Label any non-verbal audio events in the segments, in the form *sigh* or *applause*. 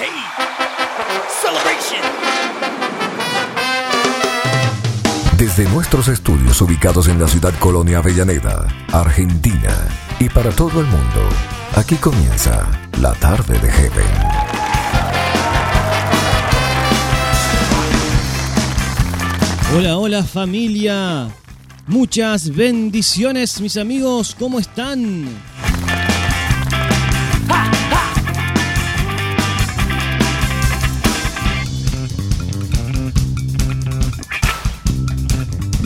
Hey, celebration. Desde nuestros estudios ubicados en la ciudad Colonia Avellaneda, Argentina, y para todo el mundo, aquí comienza la tarde de Heaven. Hola, hola familia. Muchas bendiciones mis amigos, ¿cómo están?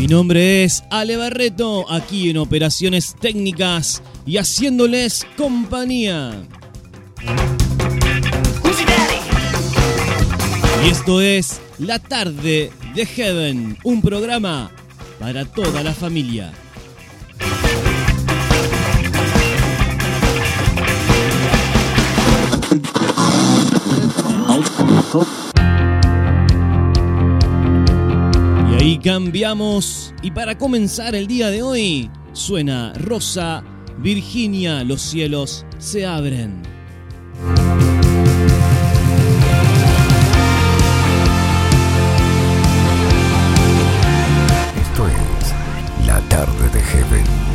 Mi nombre es Ale Barreto, aquí en Operaciones Técnicas y haciéndoles compañía. Y esto es La Tarde de Heaven, un programa para toda la familia. Y cambiamos y para comenzar el día de hoy suena Rosa, Virginia, los cielos se abren. Esto es la tarde de Heaven.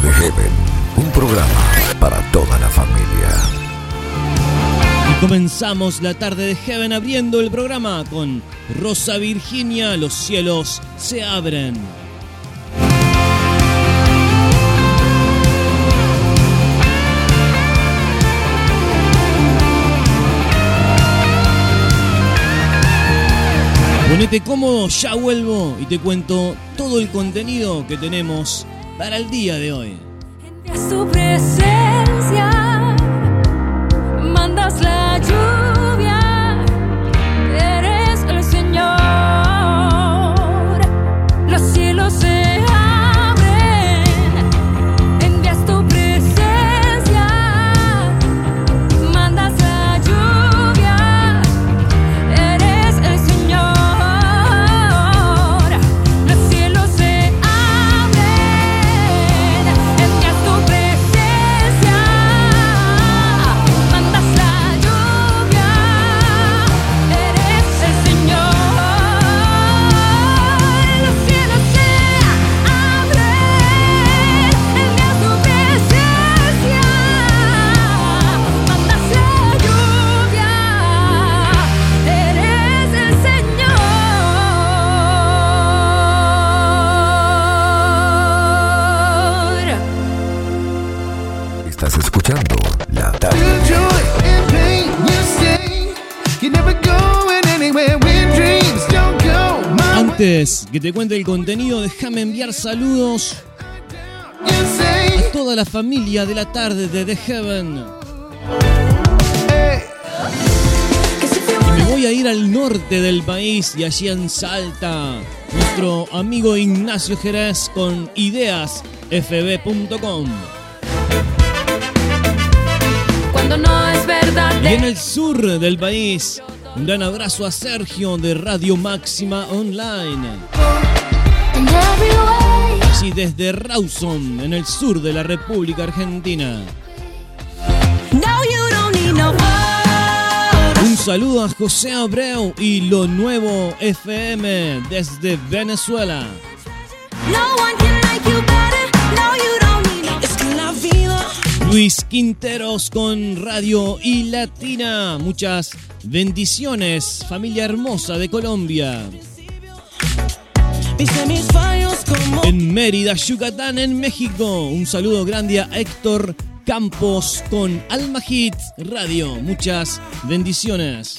Poder. La tarde de Heaven, un programa para toda la familia. Y comenzamos la tarde de Heaven abriendo el programa con Rosa Virginia, los cielos se abren. Ponete cómodo, ya vuelvo y te cuento todo el contenido que tenemos para el día de hoy. Antes que te cuente el contenido, déjame enviar saludos a toda la familia de la tarde de The Heaven. Y me voy a ir al norte del país y allí en Salta, nuestro amigo Ignacio Jerez con ideasfb.com. Cuando no es verdad. Y en el sur del país, un gran abrazo a Sergio de Radio Máxima Online. Así desde Rawson, en el sur de la República Argentina. Un saludo a José Abreu y Lo Nuevo FM desde Venezuela. Luis Quinteros con Radio y Latina. Muchas bendiciones, familia hermosa de Colombia. En Mérida, Yucatán, en México. Un saludo grande a Héctor Campos con Alma Hit Radio. Muchas bendiciones.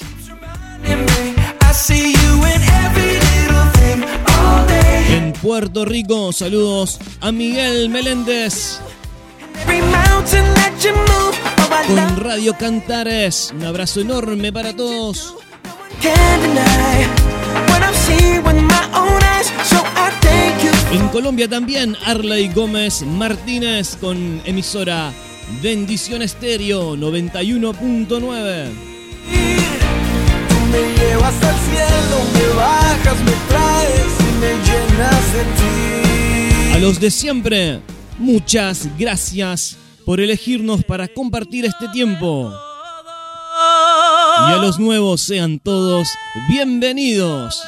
En Puerto Rico, saludos a Miguel Meléndez Con Radio Cantares. Un abrazo enorme para todos. En Colombia también, Arley Gómez Martínez con emisora Bendición Estéreo 91.9. Tú me llevas al cielo, me bajas, me traes y me llenas de ti. A los de siempre, muchas gracias por elegirnos para compartir este tiempo. Y a los nuevos sean todos bienvenidos.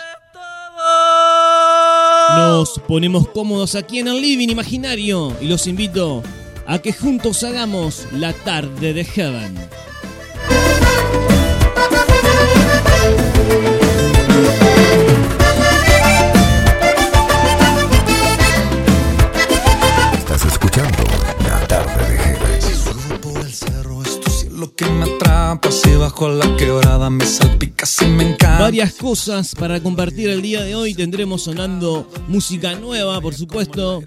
Nos ponemos cómodos aquí en el living imaginario y los invito a que juntos hagamos la tarde de Heaven. La quebrada me salpicas y me encanta. Varias cosas para compartir el día de hoy. Tendremos sonando música nueva, por supuesto.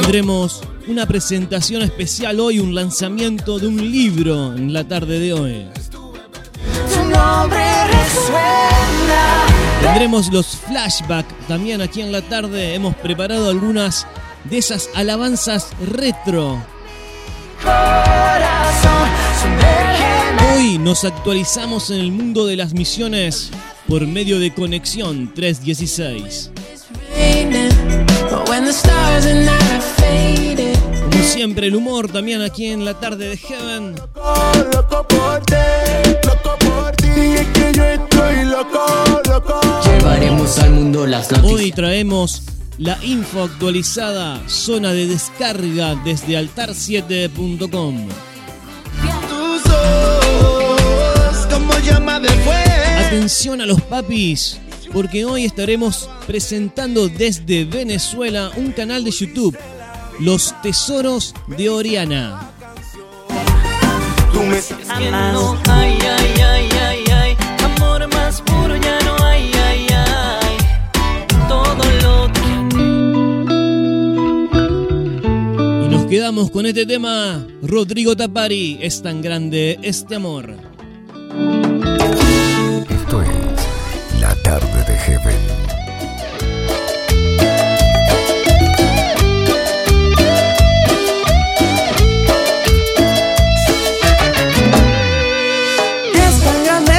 Tendremos una presentación especial hoy, un lanzamiento de un libro en la tarde de hoy. Tu nombre resuena. Tendremos los flashbacks también aquí en la tarde. Hemos preparado algunas de esas alabanzas retro. Hoy nos actualizamos en el mundo de las misiones por medio de Conexión 316. But when the stars are not faded. Como siempre, el humor también aquí en la tarde de Heaven. Loco por ti, loco por ti. Es que yo estoy loco, loco. Llevaremos al mundo las noticias. Hoy traemos la info actualizada, zona de descarga desde altar7.com. Tus ojos como llama de fuego. Atención a los papis, porque hoy estaremos presentando desde Venezuela un canal de YouTube, Los Tesoros de Oriana. Tú me ay, ay, ay. Nos quedamos con este tema, Rodrigo Tapari, es tan grande este amor. Esto es La Tarde de Heaven. Es tan grande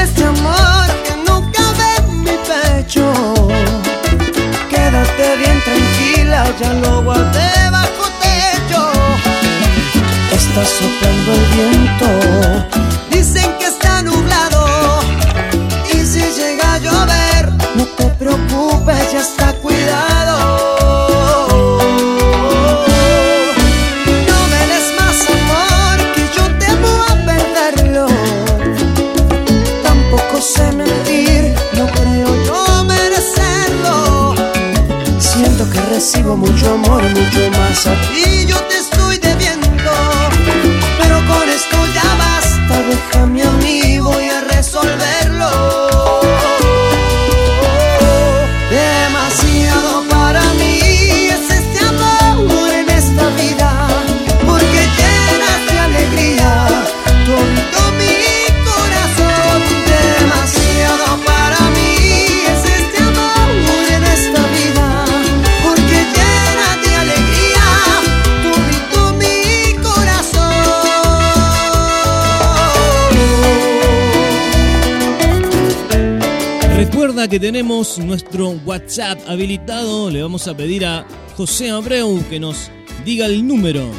soplando el viento, dicen que está nublado. Y si llega a llover, no te preocupes, ya está cuidado. No me des más amor, que yo temo a perderlo. Tampoco sé mentir, no creo yo merecerlo. Siento que recibo mucho amor, mucho más a ti te Pero que tenemos nuestro WhatsApp habilitado, le vamos a pedir a José Abreu que nos diga el número.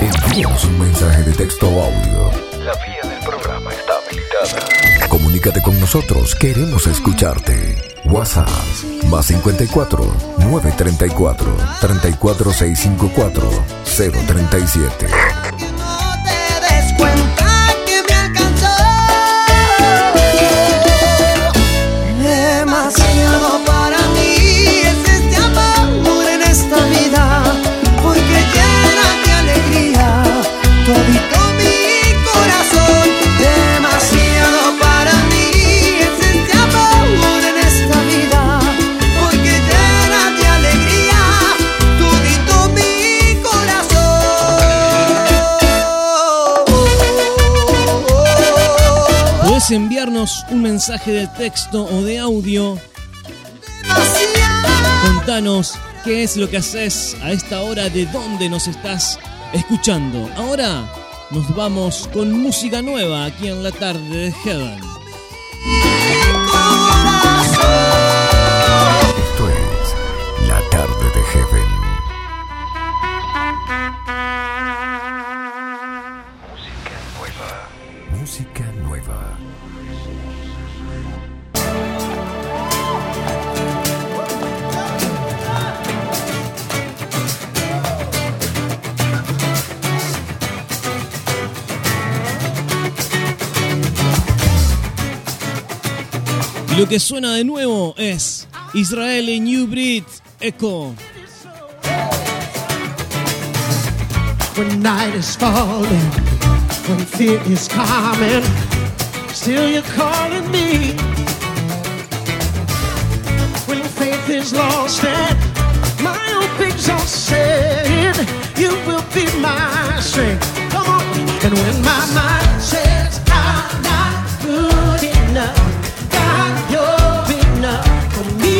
Envíanos un mensaje de texto o audio. La vía del programa está habilitada. Comunícate con nosotros, queremos escucharte. WhatsApp más 54 934 34654 037. mensaje de texto o de audio. Contanos qué es lo que haces a esta hora, de dónde nos estás escuchando. Ahora nos vamos con música nueva aquí en la tarde de Heaven. que suena de nuevo es Israel New Breed Echo. When night is falling, when fear is coming, still you're calling me. When faith is lost and my hopes are said, you will be my strength. Come on, and when my mind says. for me.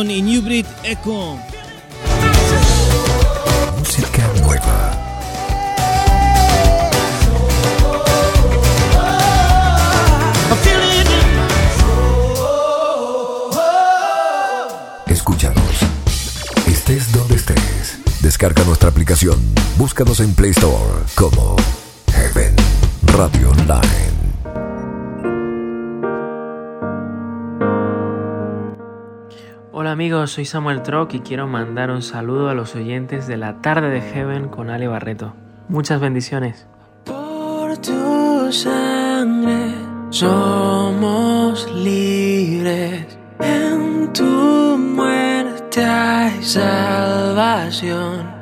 Houston y soy Samuel Trock y quiero mandar un saludo a los oyentes de la tarde de Heaven con Ale Barreto. Muchas bendiciones. Por tu sangre somos libres. En tu muerte hay salvación.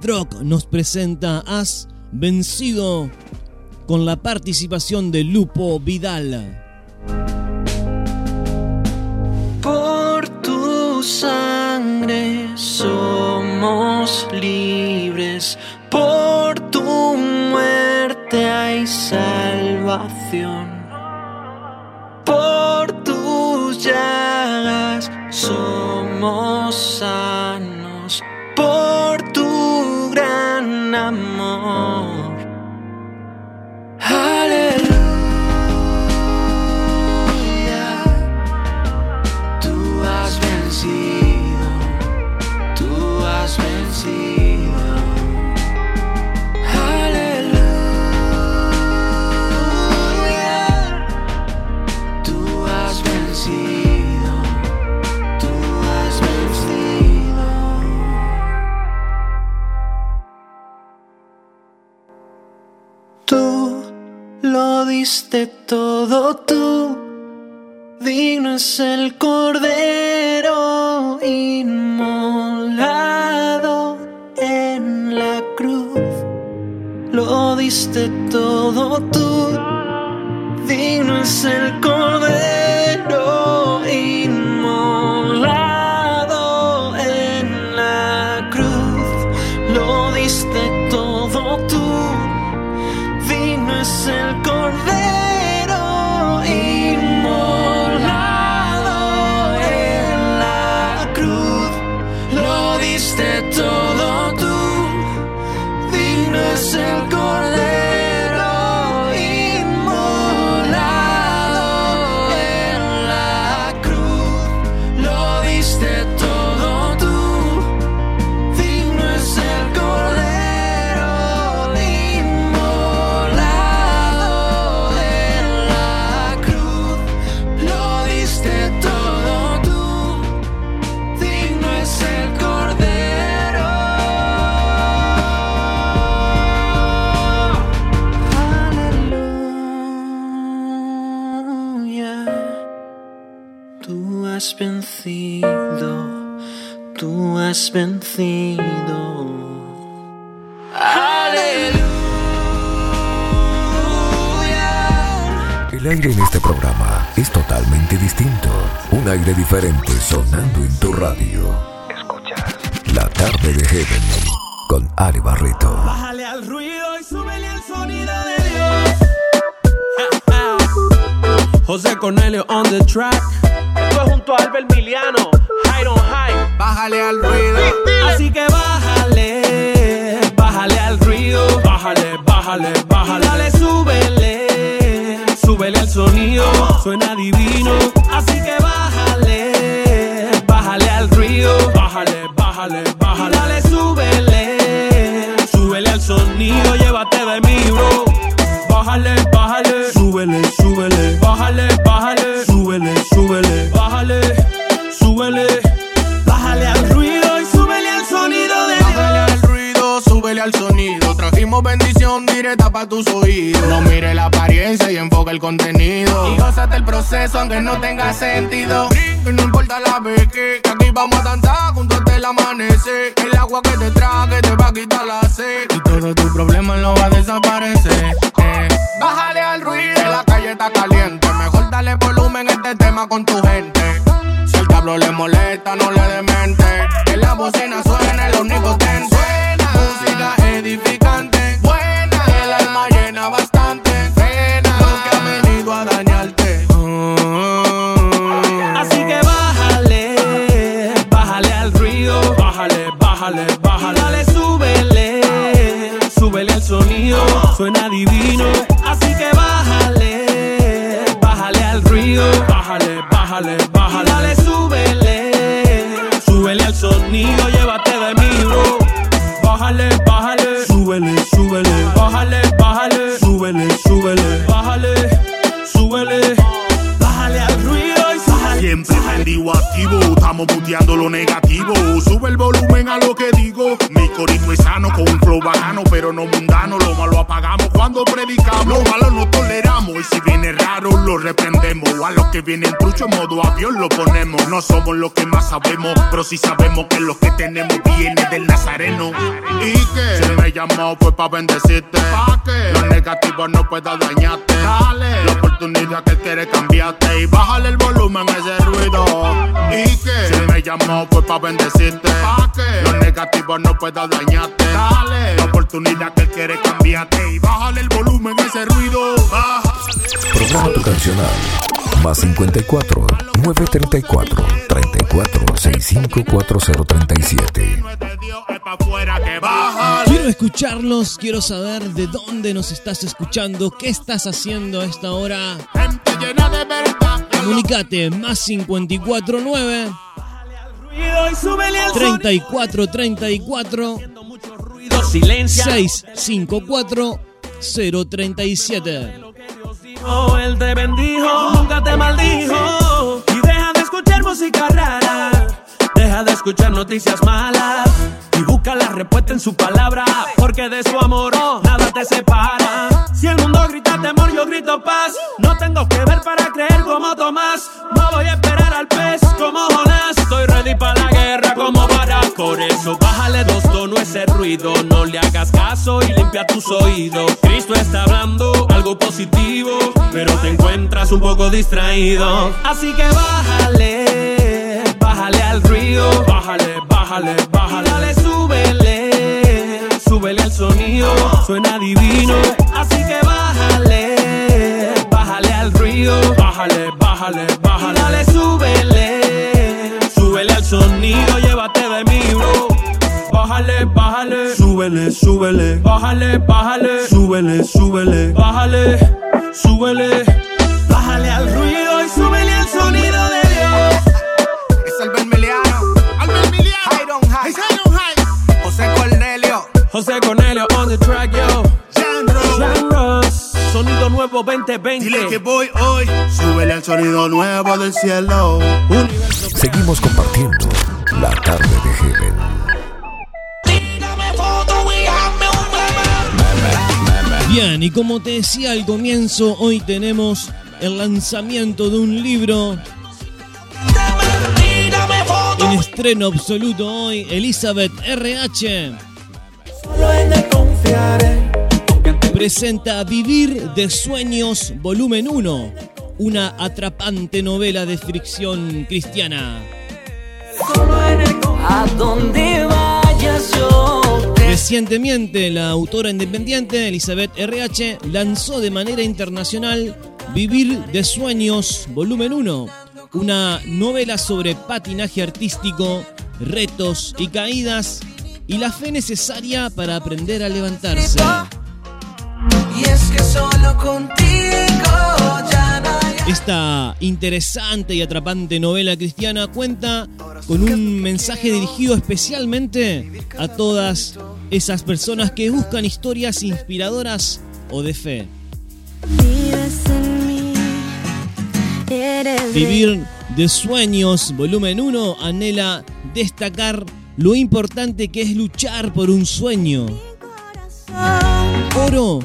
Trock nos presenta Has vencido con la participación de Lupo Vidal. Por tu sangre somos libres, por tu muerte hay salvación. Por tus llagas somos sanos, por tu amor. Tú. Digno es el cordero inmolado en la cruz. Lo diste todo tú. Digno es el cordero aire en este programa es totalmente distinto. Un aire diferente sonando en tu radio. Escuchas. La tarde de Heaven con Ale Barreto. Bájale al ruido y súbele al sonido de Dios. José Cornelio on the track. Esto es junto a Albert Miliano. High on high. Bájale al ruido. Así que bájale, bájale al ruido. Bájale, bájale, Y bájale. dale, súbele, súbele al sonido. Suena divino. Así que bájale, bájale al ruido. Bájale, bájale, Y bájale. dale, súbele, súbele al sonido. Llévate de mí, bro. Bájale, bájale. Súbele, súbele, Bájale, bájale. súbele, súbele. Bájale, súbele. Bendición directa para tus oídos. No mire la apariencia y enfoca el contenido. Y gózate el proceso aunque no tenga sentido. Y no importa la vez que, aquí vamos a danzar junto hasta el amanecer. El agua que te trague te va a quitar la sed. Y todo tu problema no va a desaparecer. eh. Bájale al ruido, la calle está caliente. Mejor dale volumen a este tema con tu gente. Si el diablo le molesta, no le demente. Que la bocina suene, lo único que suena. Música edificante, Bájale, bájale, bájale. Dale, súbele, súbele al sonido. Suena divino. Así que bájale, bájale al río. Bájale, bájale, bájale. Dale, súbele, súbele al sonido. Estamos puteando lo negativo. Sube el volumen a lo que digo. Mi corito es sano con un flow bajano, pero no mundano. Lo malo apagamos cuando predicamos. Lo reprendemos. A los que vienen trucho en modo avión lo ponemos. No somos los que más sabemos, pero sí sabemos que lo que tenemos viene del nazareno. ¿Y que Si me llamó fue pa' bendecirte. ¿Pa' qué? Lo negativo no pueda dañarte. Dale. La oportunidad que quiere cambiarte. Y bájale el volumen a ese ruido. ¿Y que Si me llamó fue pa' bendecirte. ¿Pa' qué? Lo negativo no pueda dañarte. Dale. La oportunidad que quiere cambiarte. Y bájale el volumen a ese ruido. Bájale. Programa tu Más 54 934 34 65 4037. No es de Dios, es pa' afuera que bájale. Quiero escucharlos, quiero saber de dónde nos estás escuchando, qué estás haciendo a esta hora. Comunicate más 549 Ruido y súbele al 34 34 sonido. Mucho ruido, silencio. 654 037. Oh, él te bendijo, nunca te maldijo. Y deja de escuchar música rara. Deja de escuchar noticias malas. Y busca la respuesta en su palabra. Porque de su amor nada te separa. Si el mundo grita temor, yo grito paz. No tengo que ver para creer como Tomás. No voy a esperar al pez como Jonás. Estoy ready para la guerra como para. Por eso bájale dos tonos ese ruido. No le hagas caso y limpia tus oídos. Cristo está hablando algo positivo. Pero te encuentras un poco distraído. Así que bájale, bájale al río. Bájale, bájale, Y bájale. dale, súbele, súbele al sonido, suena divino. Así que bájale, bájale al río. Bájale, bájale, Y bájale. dale, súbele, súbele al sonido, llévate de mí, bro. Bájale, bájale. Súbele, súbele, Bájale, bájale. súbele, súbele. Bájale, súbele. José Cornelio on the track, yo. Jan Rowe. Jan Ross, sonido nuevo Dile que 2020. voy hoy. Súbele al sonido nuevo del cielo. Universo Seguimos compartiendo la tarde de Heaven. Bien, y como te decía al comienzo, hoy tenemos el lanzamiento de un libro en estreno absoluto hoy, Elizabeth RH. Solo en él confiaré. presenta Vivir de Sueños, volumen 1, una atrapante novela de fricción cristiana. Solo en él A donde vayas yo Recientemente, la autora independiente Elizabeth RH lanzó de manera internacional Vivir de Sueños, volumen 1, una novela sobre patinaje artístico, retos y caídas y la fe necesaria para aprender a levantarse. Y es que solo contigo ya no hay Esta interesante y atrapante novela cristiana cuenta con un mensaje dirigido especialmente a todas esas personas que buscan historias inspiradoras o de fe. Vivir de Sueños, volumen 1, anhela destacar lo importante que es luchar por un sueño. oro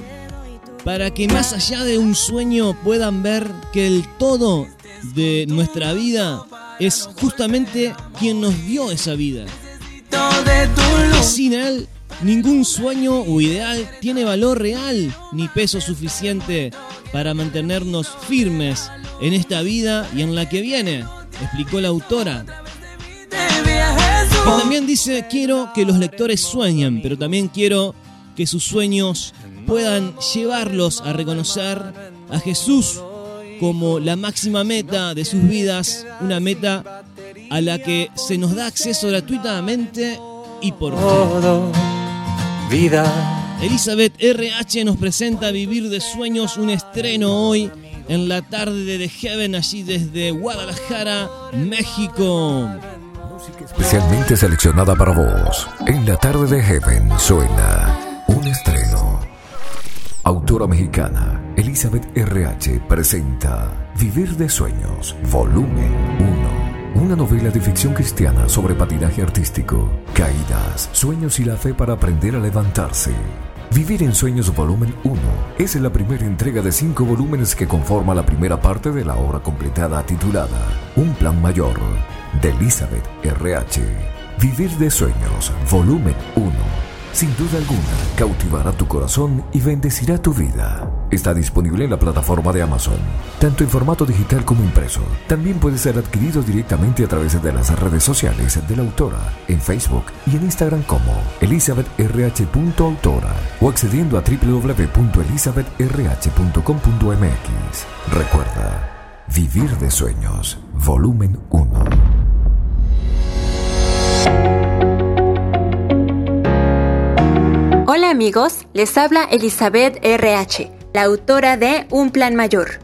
para que más allá de un sueño puedan ver que el todo de nuestra vida es justamente quien nos dio esa vida. Sin él, ningún sueño o ideal tiene valor real ni peso suficiente para mantenernos firmes en esta vida y en la que viene, explicó la autora. También dice, quiero que los lectores sueñen, pero también quiero que sus sueños puedan llevarlos a reconocer a Jesús como la máxima meta de sus vidas, una meta a la que se nos da acceso gratuitamente y por todo vida. Elizabeth RH nos presenta Vivir de Sueños, un estreno hoy en la tarde de Heaven, allí desde Guadalajara, México. Especialmente seleccionada para vos. En la tarde de Heaven suena un estreno. Autora mexicana Elizabeth RH presenta Vivir de Sueños, volumen 1. Una novela de ficción cristiana sobre patinaje artístico, caídas, sueños y la fe para aprender a levantarse. Vivir en Sueños Volumen 1 es la primera entrega de cinco volúmenes que conforma la primera parte de la obra completada titulada Un Plan Mayor de Elizabeth RH. Vivir de Sueños Volumen 1 sin duda alguna, cautivará tu corazón y bendecirá tu vida. Está disponible en la plataforma de Amazon, tanto en formato digital como impreso. También puede ser adquirido directamente a través de las redes sociales de la autora, en Facebook y en Instagram como elizabethrh.autora o accediendo a www.elizabethrh.com.mx. Recuerda, Vivir de Sueños, volumen 1. Hola amigos, les habla Elizabeth RH, la autora de Un Plan Mayor.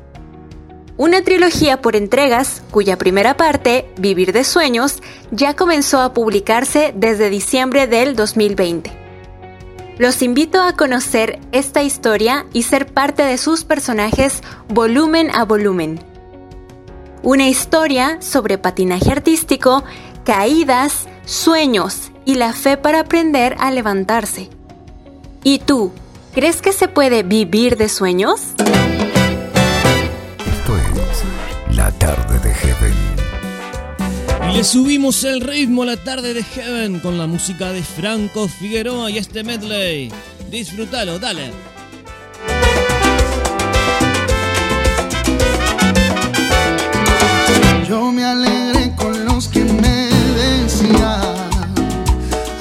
Una trilogía por entregas cuya primera parte, Vivir de Sueños, ya comenzó a publicarse desde diciembre del 2020. Los invito a conocer esta historia y ser parte de sus personajes volumen a volumen. Una historia sobre patinaje artístico, caídas, sueños y la fe para aprender a levantarse. ¿Y tú? ¿Crees que se puede vivir de sueños? Esto es La Tarde de Heaven. Y le subimos el ritmo a la tarde de Heaven con la música de Franco Figueroa y este medley. Disfrútalo, dale. Yo me alegré con los que me decían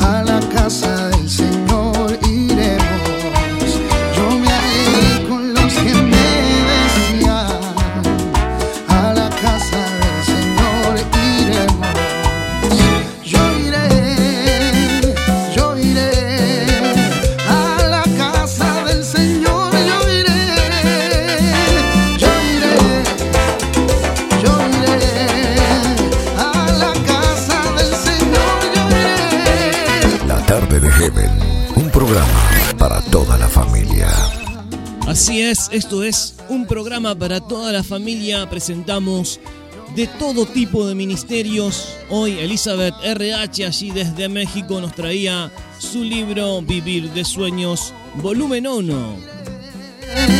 a la esto es un programa para toda la familia. Presentamos de todo tipo de ministerios. Hoy Elizabeth RH, allí desde México, nos traía su libro Vivir de Sueños, volumen 1.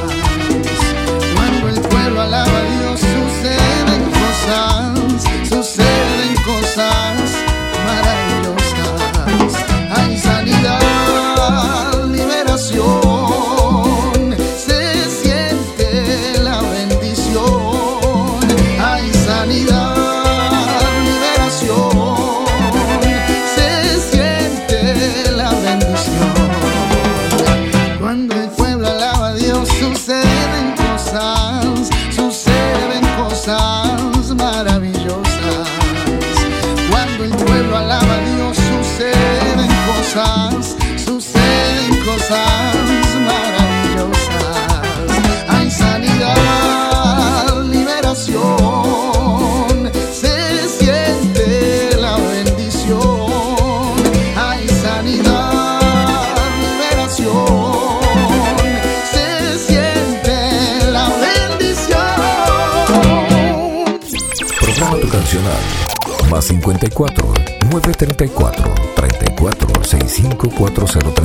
54 934 34 65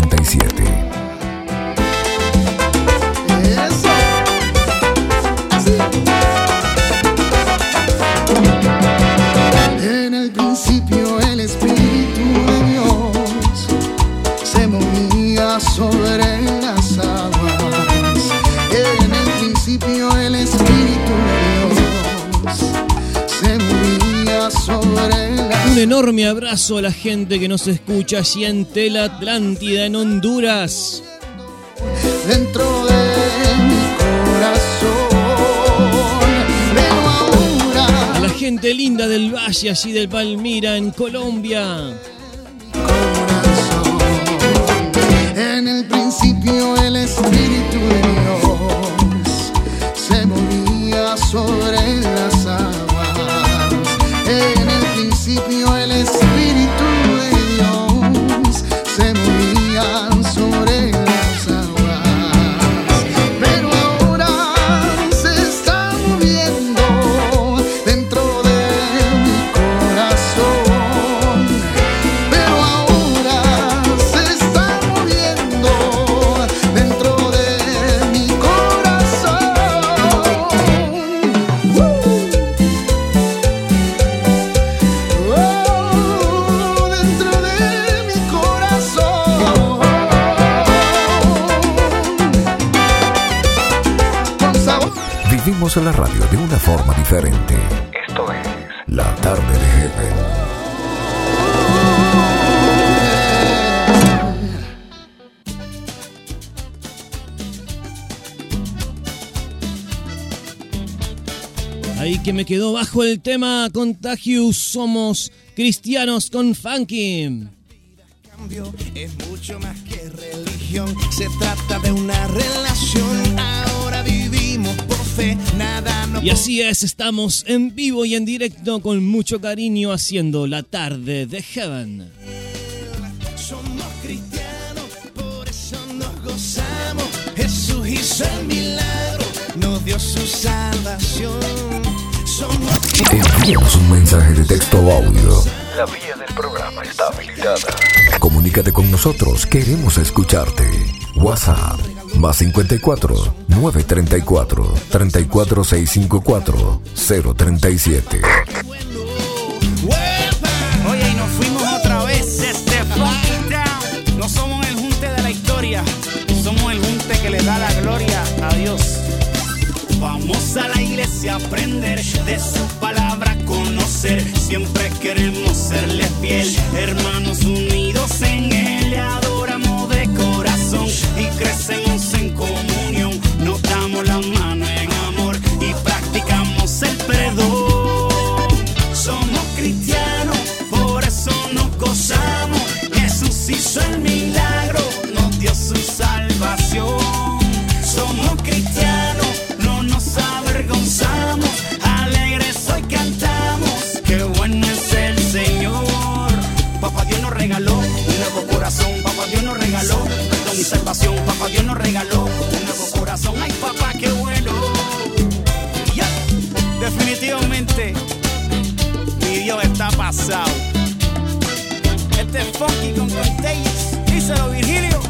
abrazo a la gente que nos escucha allí en Tela Atlántida, en Honduras. dentro de mi corazón. A la gente linda del Valle, allí del Palmira, en Colombia. Una forma diferente. Esto es La tarde de Heaven. Ahí que me quedó bajo el tema Contagious, somos cristianos con funky. es mucho más que religión. Se trata de una relación. Nada no Y así es, estamos en vivo y en directo con mucho cariño haciendo la tarde de Heaven. somos cristianos, por eso nos gozamos. Jesús hizo el milagro, nos dio su salvación. Somos Envíanos un mensaje de texto o audio. La vía del programa está habilitada. Comunícate con nosotros, queremos escucharte. WhatsApp más 54 934 34654 037. Oye, y nos fuimos otra vez desde Funky. No somos el junte de la historia, somos el junte que le da la gloria a Dios. Vamos a la iglesia a aprender de su palabra, conocer. Siempre queremos serle fiel, hermanos unidos en él. Le adoramos de corazón y crecemos Este es funky con Contagious. Díselo, Virgilio.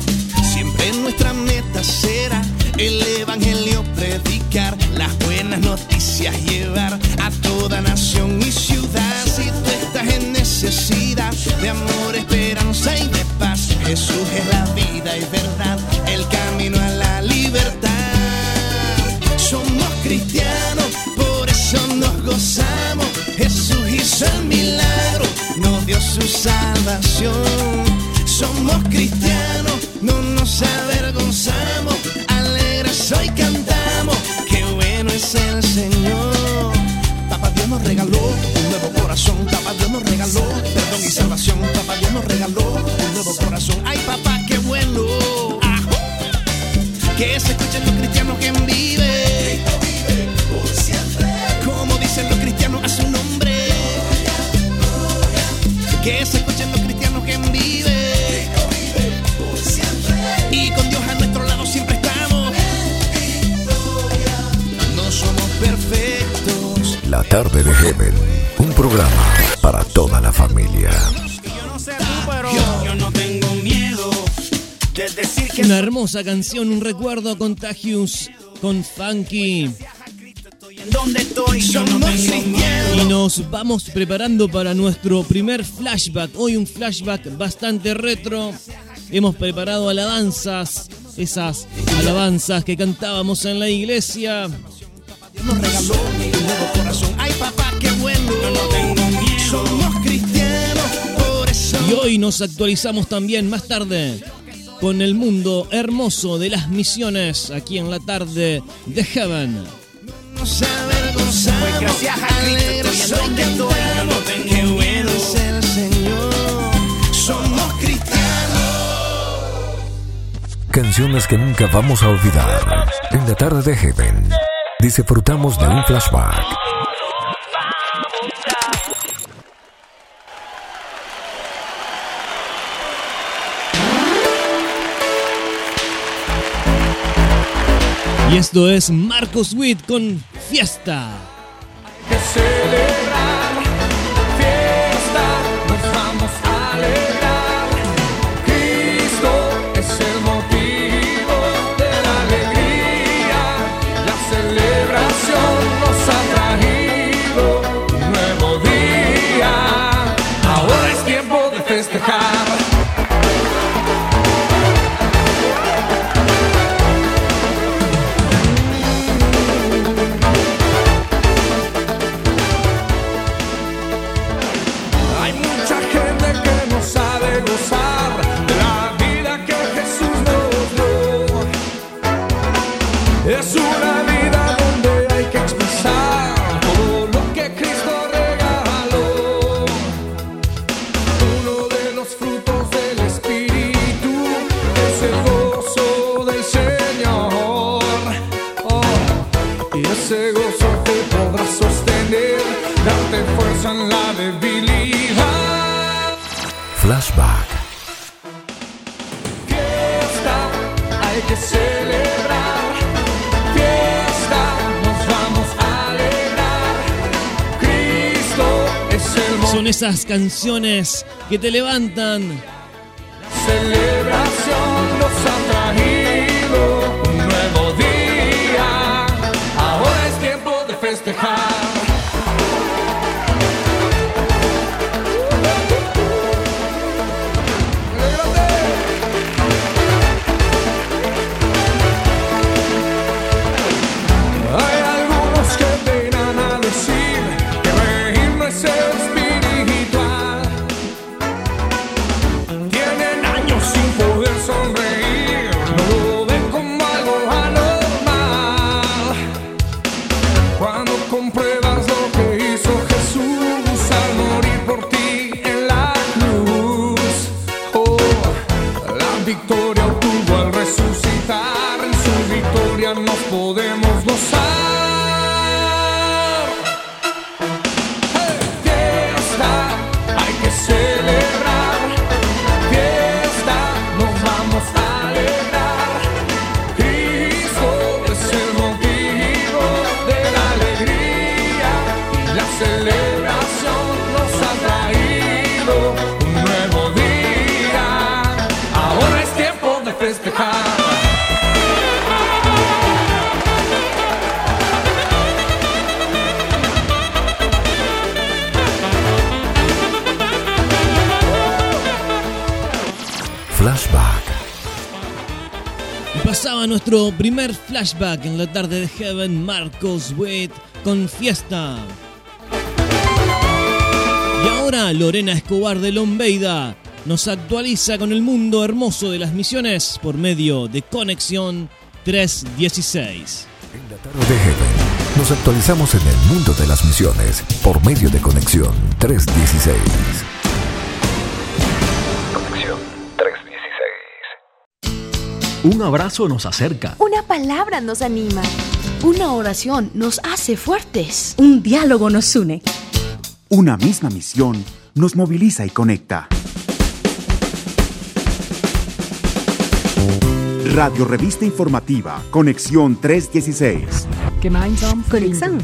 Siempre nuestra meta será el evangelio predicar, las buenas noticias llevar a toda nación y ciudad. Si tú estás en necesidad de amor, esperanza y de paz, Jesús es la salvación. Somos cristianos, tarde de Heaven, un programa para toda la familia. Una hermosa canción, un recuerdo contagious con Funky. Y nos vamos preparando para nuestro primer flashback. Hoy un flashback bastante retro. Hemos preparado alabanzas, esas alabanzas que cantábamos en la iglesia. Nos regaló nuevo corazón. Ay papá, qué bueno. Yo no tengo miedo. Somos cristianos, por eso. Y hoy nos actualizamos también más tarde con el mundo hermoso de las misiones aquí en la tarde de Heaven. Nos avergonzamos. Pues gracias a Cristo estoy en donde estoy. Yo no tengo miedo. Dice el Señor. Somos cristianos. Canciones que nunca vamos a olvidar. En la tarde de Heaven, disfrutamos de un flashback. Y esto es Marcos Witt con Fiesta. que celebrar Flashback. Fiesta, hay que celebrar. Fiesta, nos vamos a alegrar. Cristo es el Son esas canciones que te levantan. celebración nos ha traído un nuevo día. Ahora es tiempo de festejar. Nuestro primer flashback en la tarde de Heaven, Marcos Witt con Fiesta. Y ahora Lorena Escobar de Lombeida nos actualiza con el mundo hermoso de las misiones por medio de Conexión 316. En la tarde de Heaven, nos actualizamos en el mundo de las misiones por medio de Conexión 316. Un abrazo nos acerca. Una palabra nos anima. Una oración nos hace fuertes. Un diálogo nos une. Una misma misión nos moviliza y conecta. Radio Revista Informativa, Conexión 316. Gemeinsam Conexión.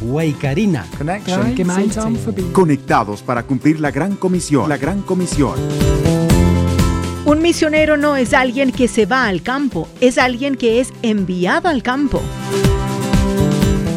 Gemeinsam Conectados para cumplir la gran comisión. La gran comisión. Un misionero no es alguien que se va al campo, es alguien que es enviado al campo.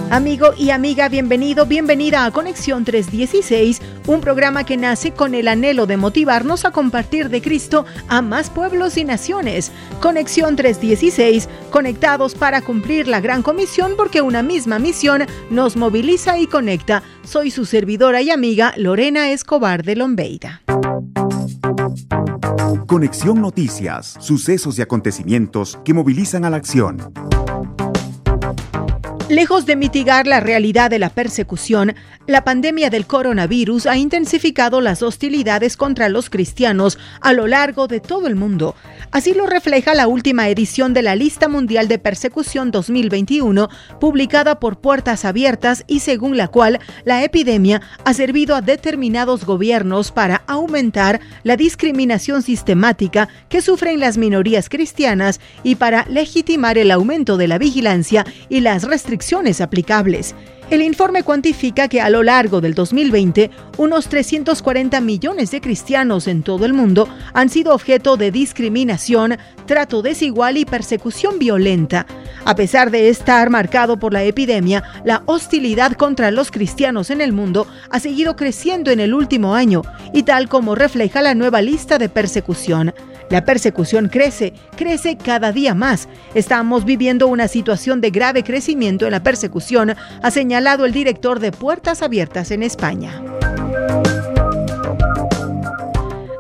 Amigo y amiga, bienvenido, bienvenida a Conexión 316, un programa que nace con el anhelo de motivarnos a compartir de Cristo a más pueblos y naciones. Conexión 316, conectados para cumplir la gran comisión porque una misma misión nos moviliza y conecta. Soy su servidora y amiga Lorena Escobar de Lombeida. Conexión Noticias, sucesos y acontecimientos que movilizan a la acción. Lejos de mitigar la realidad de la persecución, la pandemia del coronavirus ha intensificado las hostilidades contra los cristianos a lo largo de todo el mundo. Así lo refleja la última edición de la Lista Mundial de Persecución 2021, publicada por Puertas Abiertas y según la cual la epidemia ha servido a determinados gobiernos para aumentar la discriminación sistemática que sufren las minorías cristianas y para legitimar el aumento de la vigilancia y las restricciones aplicables. El informe cuantifica que a lo largo del 2020, unos 340 millones de cristianos en todo el mundo han sido objeto de discriminación, trato desigual y persecución violenta. A pesar de estar marcado por la epidemia, la hostilidad contra los cristianos en el mundo ha seguido creciendo en el último año, y tal como refleja la nueva lista de persecución. La persecución crece, crece cada día más. Estamos viviendo una situación de grave crecimiento en la persecución, ha señalado el director de Puertas Abiertas en España.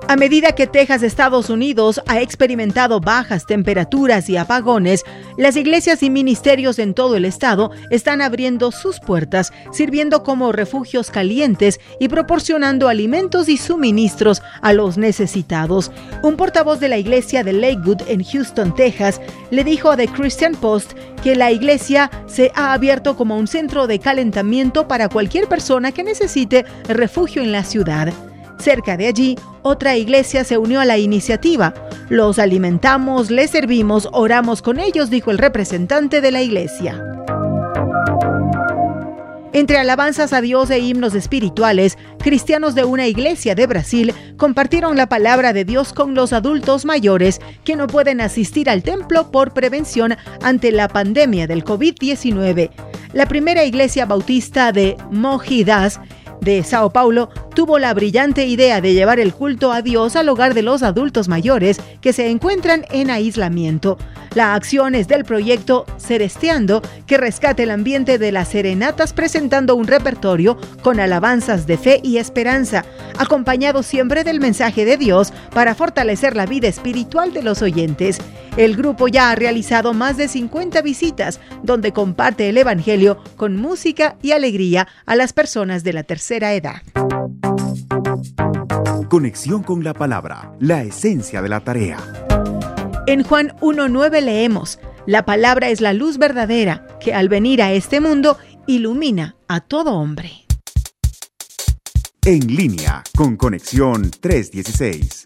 A medida que Texas, Estados Unidos, ha experimentado bajas temperaturas y apagones, las iglesias y ministerios en todo el estado están abriendo sus puertas, sirviendo como refugios calientes y proporcionando alimentos y suministros a los necesitados. Un portavoz de la iglesia de Lakewood en Houston, Texas, le dijo a The Christian Post que la iglesia se ha abierto como un centro de calentamiento para cualquier persona que necesite refugio en la ciudad. Cerca de allí, otra iglesia se unió a la iniciativa. Los alimentamos, les servimos, oramos con ellos, dijo el representante de la iglesia. Entre alabanzas a Dios e himnos espirituales, cristianos de una iglesia de Brasil compartieron la palabra de Dios con los adultos mayores que no pueden asistir al templo por prevención ante la pandemia del COVID-19. La primera iglesia bautista de Mojidas de Sao Paulo tuvo la brillante idea de llevar el culto a Dios al hogar de los adultos mayores que se encuentran en aislamiento. La acción es del proyecto Ceresteando, que rescata el ambiente de las serenatas presentando un repertorio con alabanzas de fe y esperanza, acompañado siempre del mensaje de Dios para fortalecer la vida espiritual de los oyentes. El grupo ya ha realizado más de 50 visitas, donde comparte el Evangelio con música y alegría a las personas de la tercera edad. Conexión con la palabra, la esencia de la tarea. En Juan 1.9 leemos, La palabra es la luz verdadera que al venir a este mundo ilumina a todo hombre. En línea con Conexión 316.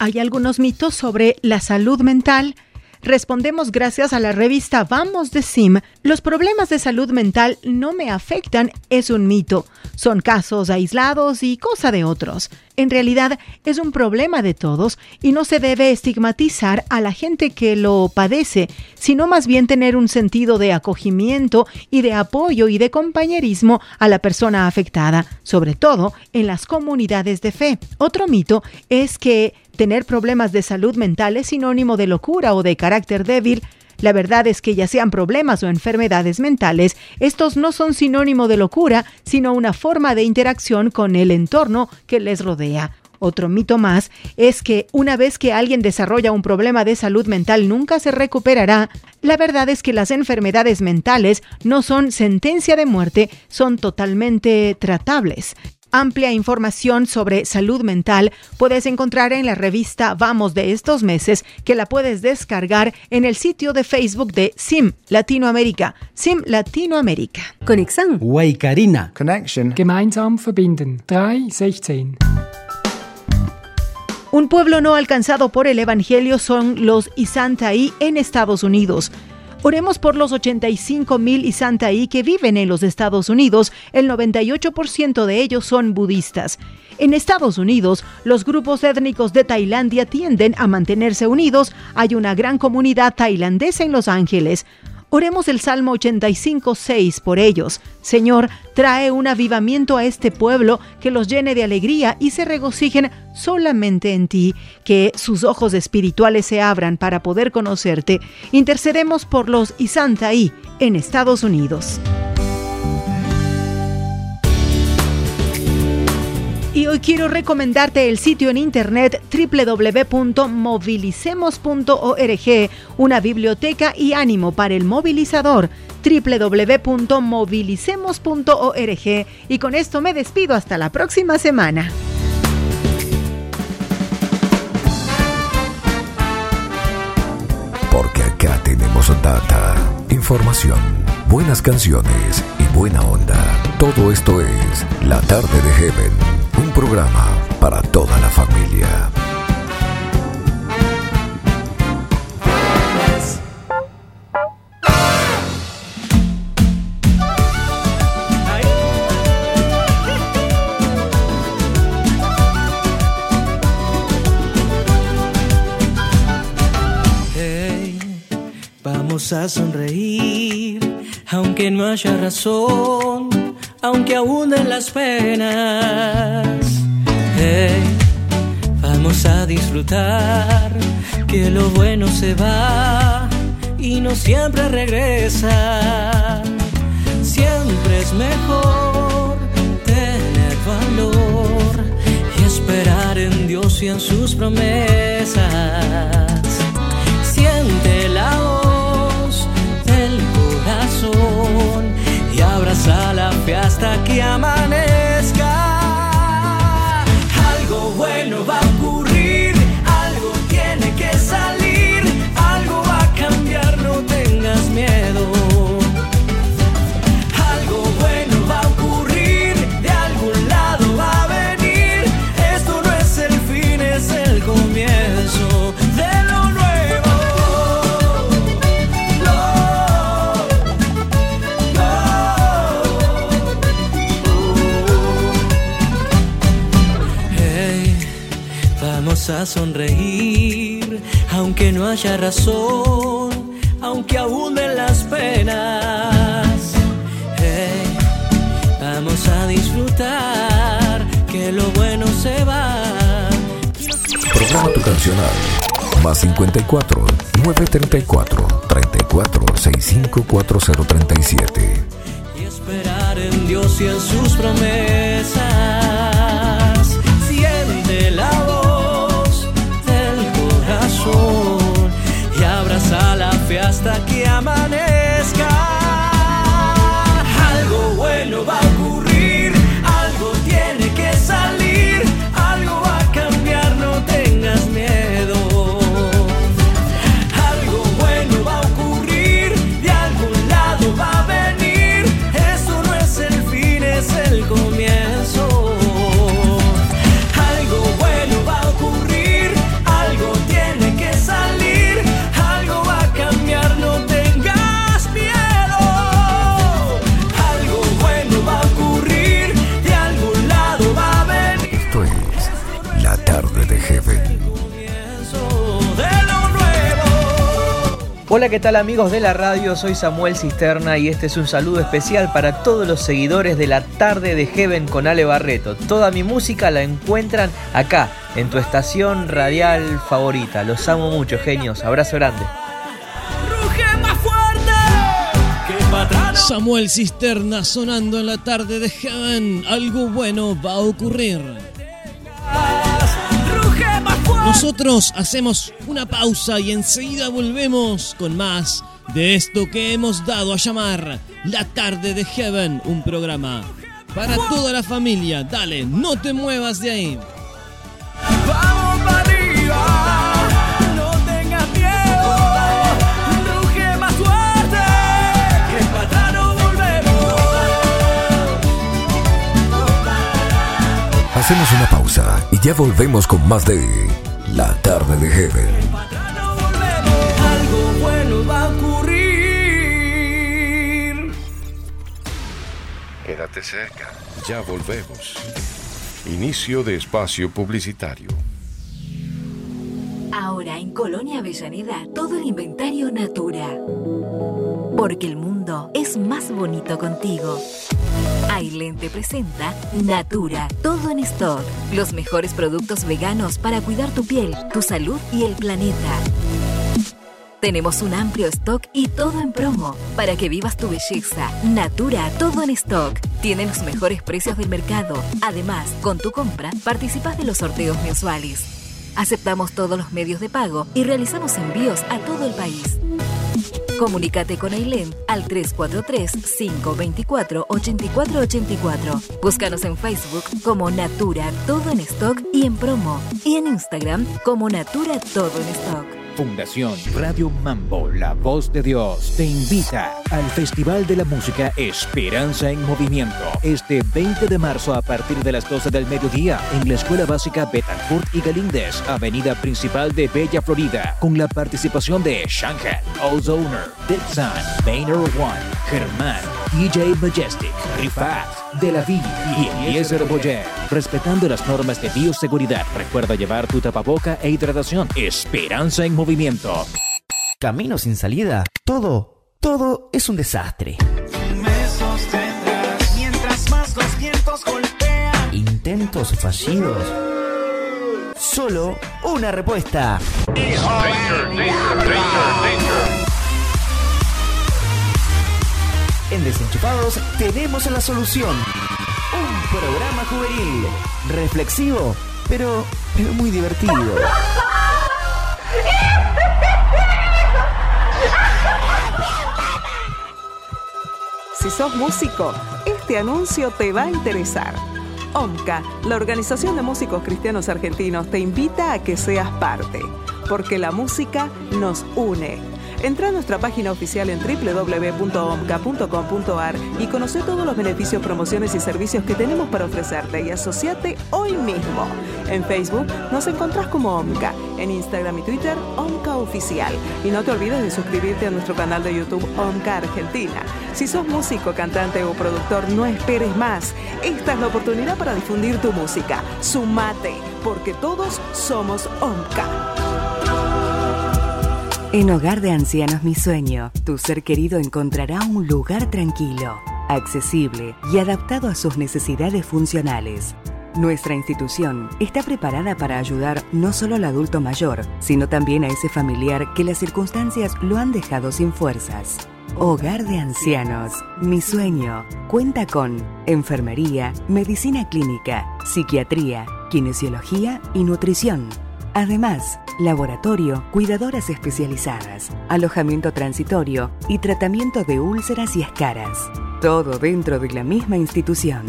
¿Hay algunos mitos sobre la salud mental? Respondemos gracias a la revista Vamos de Sim. Los problemas de salud mental no me afectan, es un mito. Son casos aislados y cosa de otros. En realidad es un problema de todos y no se debe estigmatizar a la gente que lo padece, sino más bien tener un sentido de acogimiento y de apoyo y de compañerismo a la persona afectada, sobre todo en las comunidades de fe. Otro mito es que tener problemas de salud mental es sinónimo de locura o de carácter débil. La verdad es que ya sean problemas o enfermedades mentales, estos no son sinónimo de locura, sino una forma de interacción con el entorno que les rodea. Otro mito más es que una vez que alguien desarrolla un problema de salud mental nunca se recuperará. La verdad es que las enfermedades mentales no son sentencia de muerte, son totalmente tratables. Amplia información sobre salud mental puedes encontrar en la revista Vamos de estos meses, que la puedes descargar en el sitio de Facebook de SIM Latinoamérica. SIM Latinoamérica. Conexão. Waikarina. Connection. Gemeinsam verbinden. 316. Un pueblo no alcanzado por el Evangelio son los Isantaí en Estados Unidos. Oremos por los 85 mil Isantaí que viven en los Estados Unidos. El 98% de ellos son budistas. En Estados Unidos, los grupos étnicos de Tailandia tienden a mantenerse unidos. Hay una gran comunidad tailandesa en Los Ángeles. Oremos el Salmo 85, 6 por ellos. Señor, trae un avivamiento a este pueblo que los llene de alegría y se regocijen solamente en ti, que sus ojos espirituales se abran para poder conocerte. Intercedemos por los Isantaí en Estados Unidos. Y hoy quiero recomendarte el sitio en internet www.movilicemos.org, una biblioteca y ánimo para el movilizador www.movilicemos.org. Y con esto me despido hasta la próxima semana. Porque acá tenemos data, información, buenas canciones y buena onda. Todo esto es La Tarde de Heaven, programa para toda la familia. Vamos a sonreír, aunque no haya razón, aunque abunden las penas. Vamos a disfrutar, que lo bueno se va y no siempre regresa. Siempre es mejor tener valor y esperar en Dios y en sus promesas. Siente la voz del corazón y abraza la fe hasta que amanezca. Algo bueno va a sonreír, aunque no haya razón, aunque abunden las penas. Hey, vamos a disfrutar, que lo bueno se va. Programa tu cancional. Más 54 934 34 65 4037. y esperar en Dios y en sus promesas. Que amanezca. Hola, ¿qué tal amigos de la radio? Soy Samuel Cisterna y este es un saludo especial para todos los seguidores de la tarde de Heaven con Ale Barreto. Toda mi música la encuentran acá, en tu estación radial favorita. Los amo mucho, genios. Abrazo grande. Ruge más fuerte que patrón. Samuel Cisterna sonando en la tarde de Heaven. Algo bueno va a ocurrir. Ruge más fuerte. Nosotros hacemos una pausa y enseguida volvemos con más de esto que hemos dado a llamar La tarde de Heaven, un programa Para toda la familia, dale, no te muevas de ahí. Vamos para arriba, no tengas miedo, ruge más fuerte, que para atrás no volvemos. Hacemos una pausa y ya volvemos con más de La tarde de Heaven. Algo bueno va a ocurrir. Quédate cerca. Ya volvemos. Inicio de espacio publicitario. Ahora en Colonia Avellaneda, todo el inventario Natura. Porque el mundo es más bonito contigo. Aileen te presenta Natura, todo en stock. Los mejores productos veganos para cuidar tu piel, tu salud y el planeta. Tenemos un amplio stock y todo en promo para que vivas tu belleza. Natura, todo en stock. Tiene los mejores precios del mercado. Además, con tu compra, participas de los sorteos mensuales. Aceptamos todos los medios de pago y realizamos envíos a todo el país. Comunícate con Ailén al 343-524-8484. Búscanos en Facebook como Natura Todo en Stock y en promo. Y en Instagram como Natura Todo en Stock. Fundación Radio Mambo, la voz de Dios, te invita al Festival de la Música Esperanza en Movimiento este 20 de marzo a partir de las 12 del mediodía en la Escuela Básica Betancourt y Galíndez, Avenida Principal de Bella Florida, con la participación de Shanghai, Ozoner, Dixon, Maynard One, Germán, DJ Majestic, Rifat, De La Vie y Eliezer Boyer. Respetando las normas de bioseguridad, recuerda llevar tu tapaboca e hidratación. Esperanza en movimiento. Camino sin salida. Todo, todo es un desastre. Me sostendrás mientras más los vientos golpean. Intentos fallidos. Solo una respuesta. En Desenchufados tenemos la solución. Un programa juvenil, reflexivo, pero, pero muy divertido. Si sos músico, este anuncio te va a interesar. OMCA, la Organización de Músicos Cristianos Argentinos, te invita a que seas parte, porque la música nos une. Entra a nuestra página oficial en www.omca.com.ar y conoce todos los beneficios, promociones y servicios que tenemos para ofrecerte y asociate hoy mismo. En Facebook nos encontrás como OMCA, en Instagram y Twitter OMCA Oficial. Y no te olvides de suscribirte a nuestro canal de YouTube OMCA Argentina. Si sos músico, cantante o productor, no esperes más. Esta es la oportunidad para difundir tu música. Sumate, porque todos somos OMCA. En Hogar de Ancianos Mi Sueño, tu ser querido encontrará un lugar tranquilo, accesible y adaptado a sus necesidades funcionales. Nuestra institución está preparada para ayudar no solo al adulto mayor, sino también a ese familiar que las circunstancias lo han dejado sin fuerzas. Hogar de Ancianos, Mi Sueño, cuenta con enfermería, medicina clínica, psiquiatría, kinesiología y nutrición. Además, laboratorio, cuidadoras especializadas, alojamiento transitorio y tratamiento de úlceras y escaras. Todo dentro de la misma institución.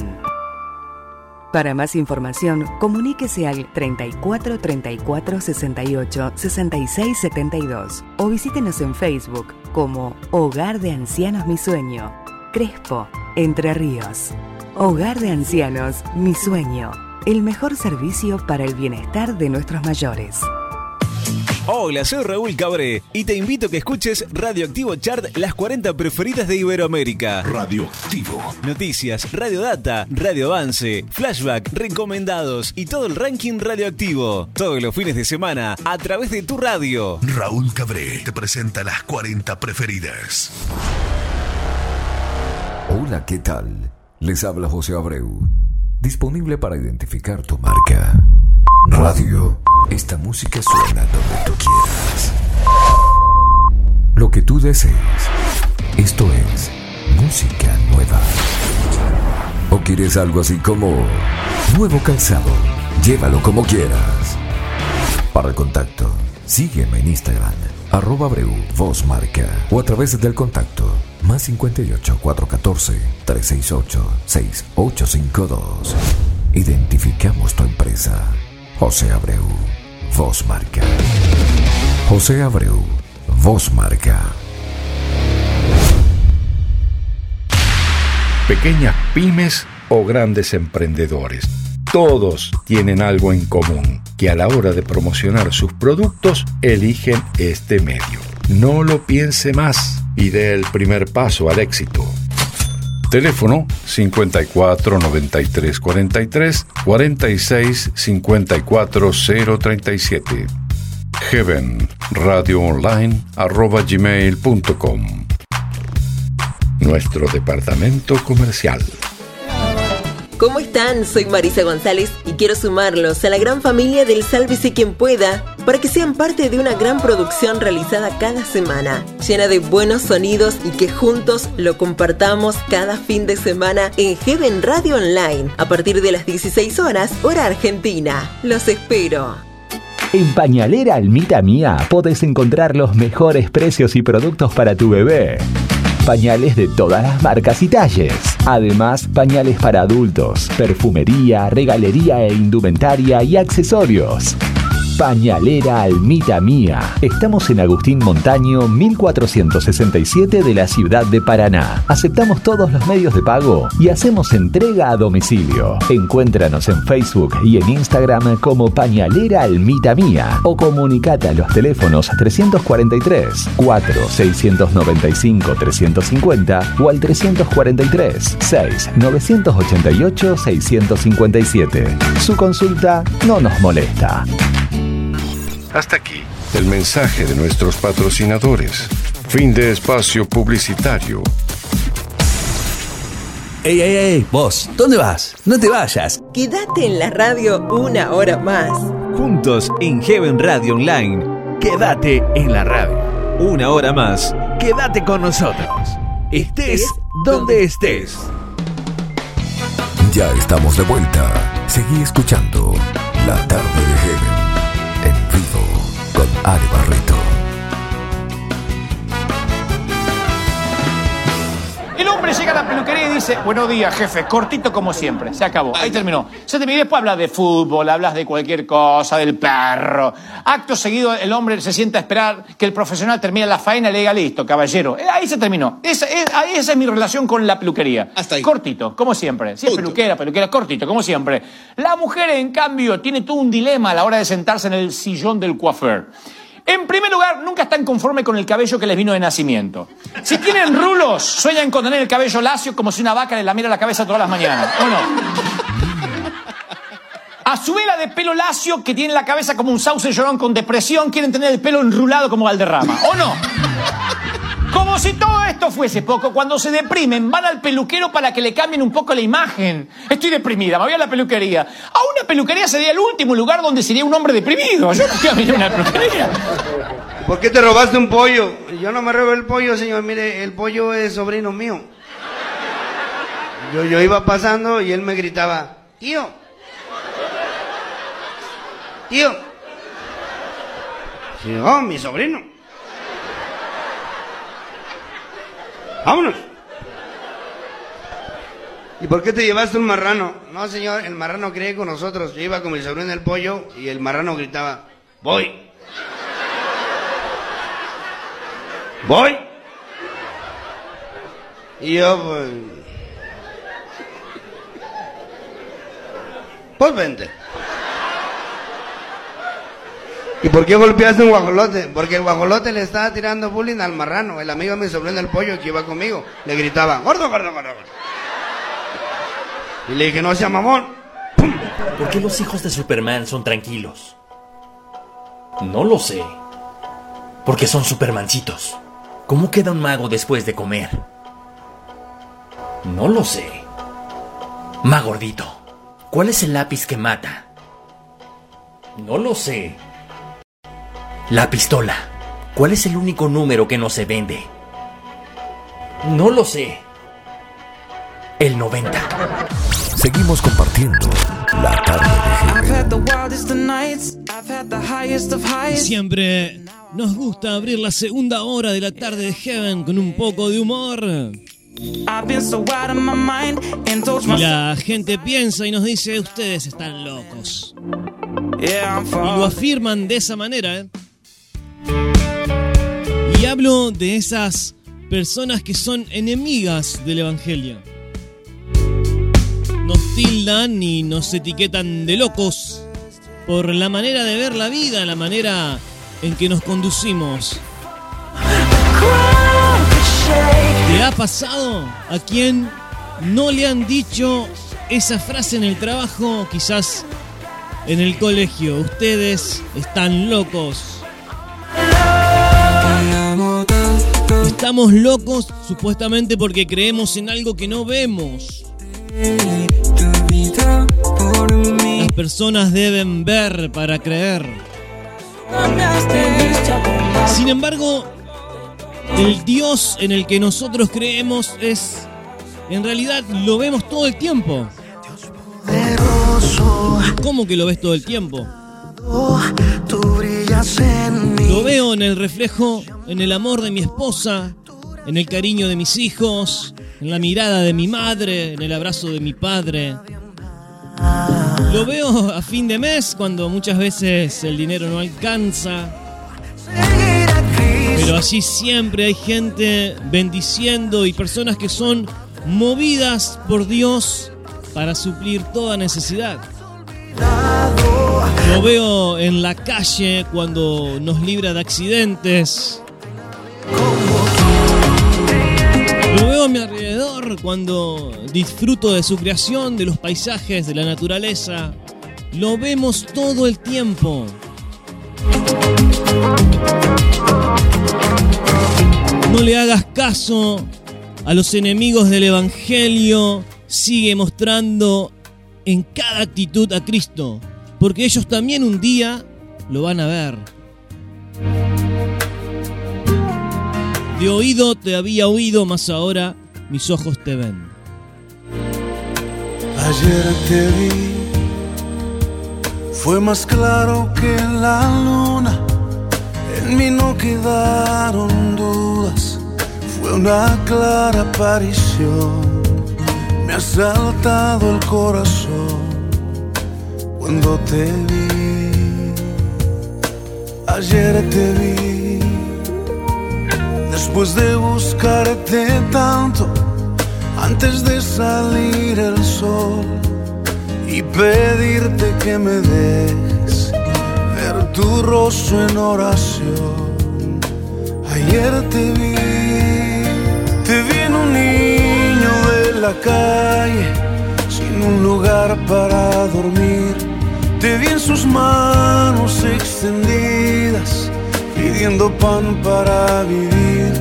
Para más información, comuníquese al 34 34 68 66 72 o visítenos en Facebook como Hogar de Ancianos Mi Sueño, Crespo, Entre Ríos. Hogar de Ancianos Mi Sueño, el mejor servicio para el bienestar de nuestros mayores. Hola, soy Raúl Cabré y te invito a que escuches Radioactivo Chart, las 40 preferidas de Iberoamérica. Radioactivo. Noticias, Radio Data, Radio Avance, Flashback, recomendados y todo el ranking radioactivo. Todos los fines de semana a través de tu radio. Raúl Cabré te presenta las 40 preferidas. Hola, ¿qué tal? Les habla José Abreu. Disponible para identificar tu marca. Radio. Esta música suena donde tú quieras. Lo que tú desees. Esto es música nueva. ¿O quieres algo así como nuevo calzado? Llévalo como quieras. Para el contacto, sígueme en Instagram, arroba Abreu, voz marca, o a través del contacto, Más 58 414 368 6852. Identificamos tu empresa. José Abreu, Voz Marca. José Abreu, Voz Marca. Pequeñas pymes o grandes emprendedores. Todos tienen algo en común, que a la hora de promocionar sus productos eligen este medio. No lo piense más y dé el primer paso al éxito. Teléfono 54 93 43 46 54 037. Heaven Radio Online arroba gmail.com. Nuestro departamento comercial. ¿Cómo están? Soy Marisa González y quiero sumarlos a la gran familia del Sálvese quien pueda para que sean parte de una gran producción realizada cada semana, llena de buenos sonidos y que juntos lo compartamos cada fin de semana en Heaven Radio Online a partir de las 16 horas, hora argentina. Los espero. En Pañalera Almita Mía podés encontrar los mejores precios y productos para tu bebé. Pañales de todas las marcas y talles. Además, pañales para adultos, perfumería, regalería e indumentaria y accesorios. Pañalera Almita Mía. Estamos en Agustín Montaño 1467 de la ciudad de Paraná. Aceptamos todos los medios de pago y hacemos entrega a domicilio. Encuéntranos en Facebook y en Instagram como Pañalera Almita Mía o comunicate a los teléfonos 343 4 695 350 o al 343 6 988 657. Su consulta no nos molesta. Hasta aquí el mensaje de nuestros patrocinadores. Fin de espacio publicitario. ¡Ey, ey, ey! Vos, ¿dónde vas? No te vayas. Quédate en la radio una hora más. Juntos en Heaven Radio Online. Quédate en la radio. Una hora más. Quédate con nosotros. Estés donde estés. Ya estamos de vuelta. Seguí escuchando La tarde de Heaven con Ale Barreto. Hombre llega a la peluquería y dice, buenos días, jefe, cortito como siempre, se acabó, ahí terminó. Se terminó y después hablas de fútbol, hablas de cualquier cosa, del perro. Acto seguido, el hombre se sienta a esperar que el profesional termine la faena y le diga, listo, caballero. Eh, Ahí se terminó. Esa, es, ahí esa es mi relación con la peluquería. Hasta ahí. Cortito, como siempre. Si es peluquera, peluquera, cortito, como siempre. La mujer, en cambio, tiene todo un dilema a la hora de sentarse en el sillón del coiffeur. En primer lugar, nunca están conformes con el cabello que les vino de nacimiento. Si tienen rulos, sueñan con tener el cabello lacio como si una vaca le lamiera la cabeza todas las mañanas. ¿O no? A su vela de pelo lacio, que tiene la cabeza como un sauce llorón con depresión, quieren tener el pelo enrulado como Valderrama. ¿O no? Como si todo esto fuese poco, cuando se deprimen, van al peluquero para que le cambien un poco la imagen. Estoy deprimida, me voy a la peluquería. A una peluquería sería el último lugar donde sería un hombre deprimido. Yo no quiero una peluquería. ¿Por qué te robaste un pollo? Yo no me robé el pollo, señor. Mire, el pollo es sobrino mío. Yo, yo iba pasando y él me gritaba, tío. Tío. Oh, mi sobrino. Vámonos. ¿Y por qué te llevaste un marrano? No, señor, el marrano creía con nosotros. Yo iba con mi sobrino el pollo y el marrano gritaba, voy. ¿Voy? Y yo, pues... Pues vente. ¿Y por qué golpeaste un guajolote? Porque el guajolote le estaba tirando bullying al marrano, el amigo de mi sobrino el pollo que iba conmigo. Le gritaba, gordo, gordo, gordo. Y le dije, no sea mamón. ¿Por qué los hijos de Superman son tranquilos? No lo sé. Porque son supermancitos. ¿Cómo queda un mago después de comer? No lo sé. Ma gordito. ¿Cuál es el lápiz que mata? No lo sé. La pistola. ¿Cuál es el único número que no se vende? No lo sé. El 90. Seguimos compartiendo La tarde de Heaven. Siempre nos gusta abrir la segunda hora de la tarde de Heaven con un poco de humor. Y la gente piensa y nos dice, ustedes están locos. Y lo afirman de esa manera. ¿eh? Y hablo de esas personas que son enemigas del Evangelio. Nos tildan y nos etiquetan de locos por la manera de ver la vida, la manera en que nos conducimos. ¿Te ha pasado a quien no le han dicho esa frase en el trabajo, quizás en el colegio? Ustedes están locos. Estamos locos supuestamente porque creemos en algo que no vemos. Las personas deben ver para creer. Sin embargo, el Dios en el que nosotros creemos es, en realidad, lo vemos todo el tiempo. ¿Cómo que lo ves todo el tiempo? Lo veo en el reflejo, en el amor de mi esposa, en el cariño de mis hijos, en la mirada de mi madre, en el abrazo de mi padre. Lo veo a fin de mes cuando muchas veces el dinero no alcanza. Pero allí siempre hay gente bendiciendo y personas que son movidas por Dios para suplir toda necesidad. Lo veo en la calle cuando nos libra de accidentes. Lo veo a mi alrededor cuando disfruto de su creación, de los paisajes, de la naturaleza. Lo vemos todo el tiempo. No le hagas caso a los enemigos del Evangelio. Sigue mostrando en cada actitud a Cristo, porque ellos también un día lo van a ver. De oído te había oído, mas ahora mis ojos te ven. Ayer te vi, fue más claro que la luna. En mí no quedaron dudas, fue una clara aparición. Me ha saltado el corazón cuando te vi. Ayer te vi, después de buscarte tanto, antes de salir el sol y pedirte que me dejes ver tu rostro en oración. Ayer te vi, te vi en un niño de la calle, sin un lugar para dormir. Te vi en sus manos extendidas, pidiendo pan para vivir.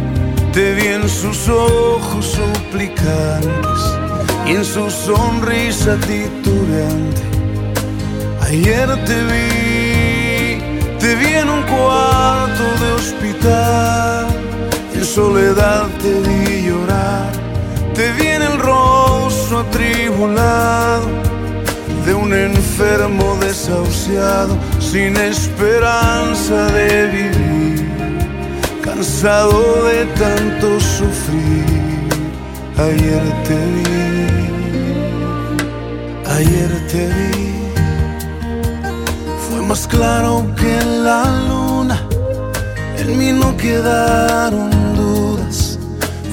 Te vi en sus ojos suplicantes y en su sonrisa titubeante. Ayer te vi, te vi en un cuarto de hospital, en soledad te vi llorar, te vi en el rostro atribulado de un enfermo desahuciado, sin esperanza de vivir, cansado de tanto sufrir. Ayer te vi, ayer te vi, fue más claro que la luna, en mí no quedaron dudas,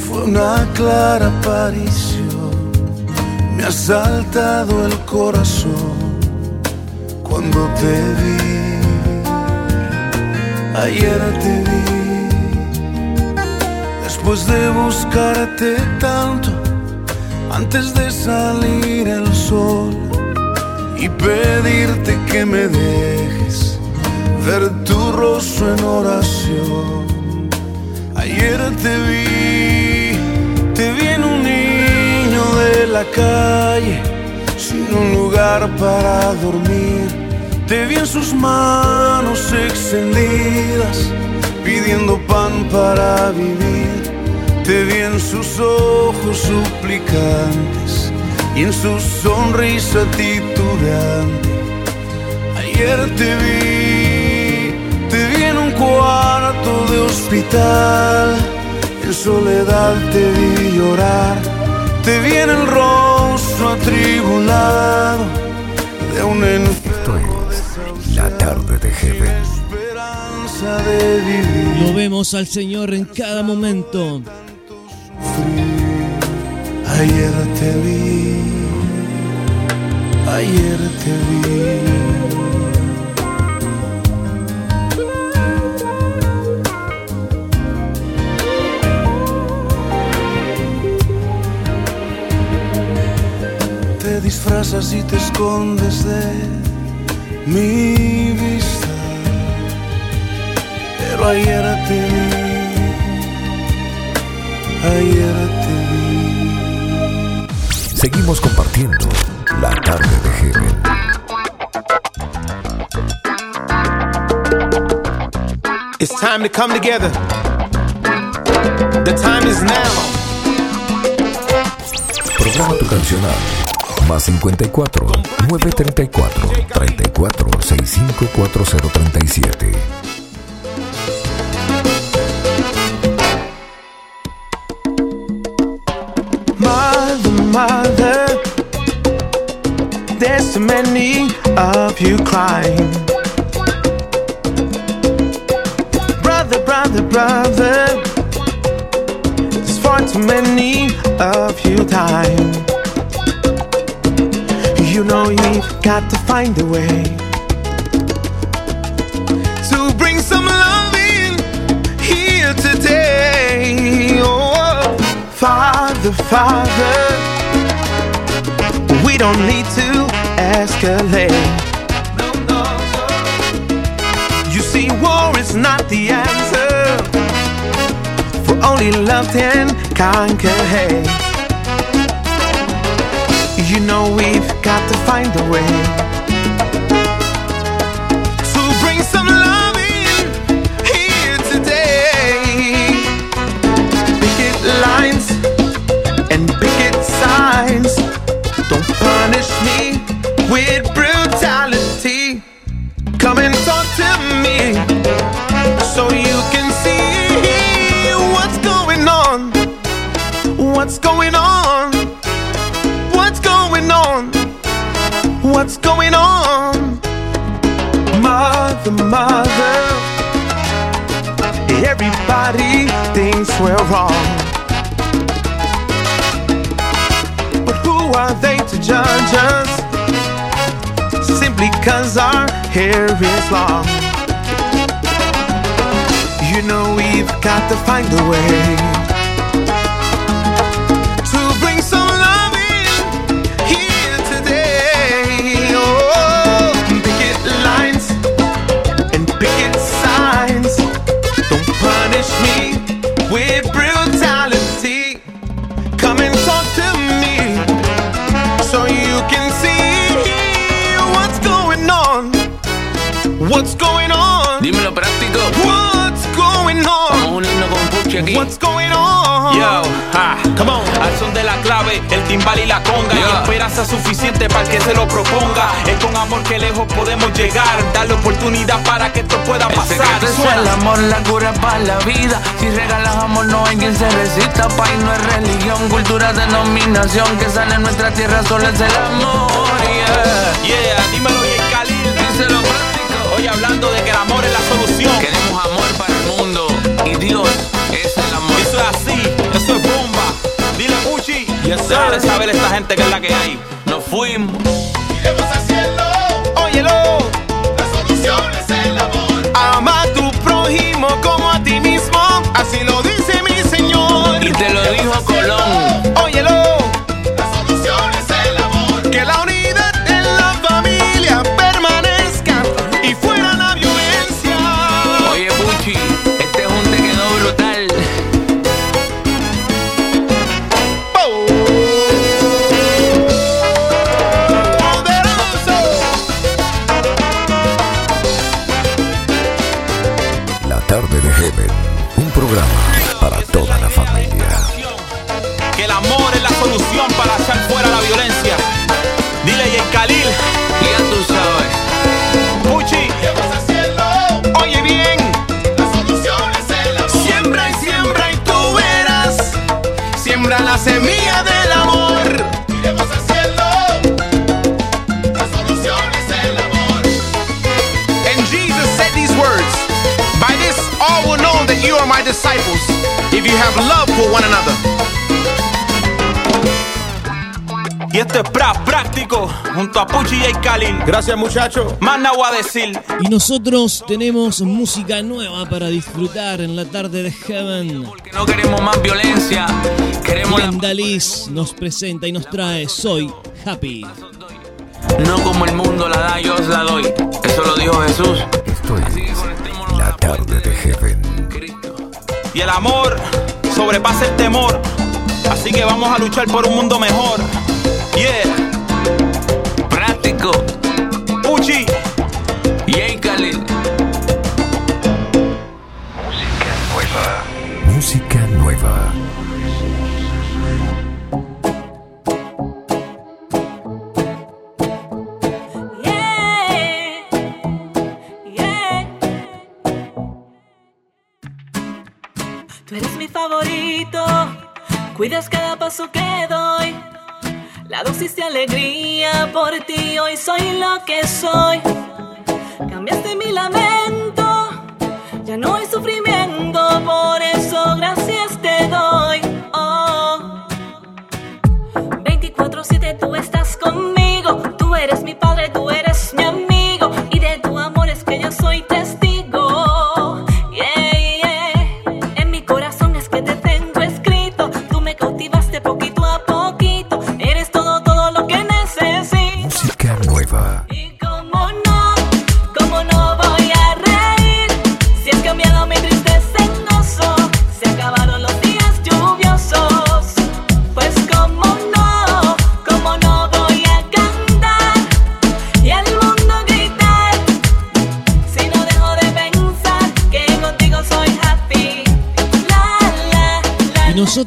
fue una clara aparición, me ha saltado el corazón cuando te vi, ayer te vi. Después de buscarte tanto, antes de salir el sol y pedirte que me dejes ver tu rostro en oración. Ayer te vi, de la calle, sin un lugar para dormir. Te vi en sus manos extendidas, pidiendo pan para vivir. Te vi en sus ojos suplicantes y en su sonrisa titubeante. Ayer te vi, te vi en un cuarto de hospital, en soledad te vi llorar, te vi en el rostro atribulado de un Esto es La Tarde de Heaven. esperanza de vivir. Lo vemos al Señor en cada momento. Ayer te vi, ayer te vi. Te disfrazas y te escondes de mi vista, pero ayer te vi, ayer te vi. Seguimos compartiendo La Tarde de Heaven. It's time to come together. The time is now. Programa tu cancional. Más 54 934 34 65 4037. Mother, mother, there's many of you crying. Brother, brother, brother, there's far too many of you dying. You know you've got to find a way to bring some love in here today. Oh, Father, Father, we don't need to escalate. You see, war is not the answer, for only love can conquer hate. You know we've got to find a way everybody thinks we're wrong. But who are they to judge us? Simply cause our hair is long. You know we've got to find a way What's going on? Unirnos con aquí. What's going on? Yo, ha, come on. Al son de la clave, el timbal y la conga. Y esperanza suficiente para el que se lo proponga. Es con amor que lejos podemos llegar. Darle oportunidad para que esto pueda pasar. Es el amor, la cura para la vida. Si regalas amor, no hay quien se resista. País no es religión, cultura, denominación. Que sale en nuestra tierra, solo es el amor. Yeah, Yeah, dímelo bien, Khalil. Díselo hablando de que el amor es la solución. Queremos amor para el mundo. Y Dios es el amor. Eso es así, eso es bomba. Dile Puchi. Yes, sir. Déjale saber esta gente que es la que hay. Nos fuimos. Óyelo. La solución es el amor. Ama a tu prójimo como a ti mismo. Así lo dice mi Señor. Y te lo dijo Colón. My disciples, if you have love for one another. Y esto es pra práctico, junto a Puchi y Khalil. Gracias, muchacho. Más nada voy a decir. Y nosotros tenemos música nueva para disfrutar en la tarde de Heaven. No queremos más violencia. Queremos Liz nos presenta y nos trae Soy Happy. No como el mundo la da, yo os la doy. Eso lo dijo Jesús. Esto es la tarde de Heaven. Y el amor sobrepasa el temor. Así que vamos a luchar por un mundo mejor. Yeah. Práctico. Cuidas cada paso que doy. La dosis de alegría por ti, hoy soy lo que soy. Cambiaste mi lamento, ya no hay sufrimiento, por eso gracias te doy. Oh. 24-7 tú estás conmigo, tú eres mi padre, tú eres mi amigo,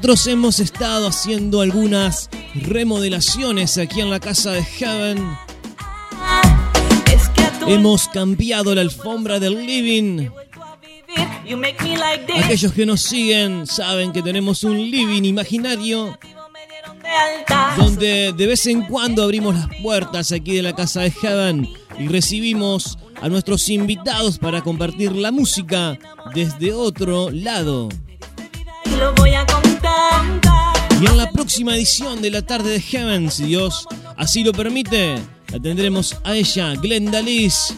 nosotros hemos estado haciendo algunas remodelaciones aquí en la casa de Heaven. Hemos cambiado la alfombra del living. Aquellos que nos siguen saben que tenemos un living imaginario donde de vez en cuando abrimos las puertas aquí de la casa de Heaven y recibimos a nuestros invitados para compartir la música desde otro lado. Y en la próxima edición de la tarde de Heaven, si Dios así lo permite, la tendremos a ella, Glenda Liz,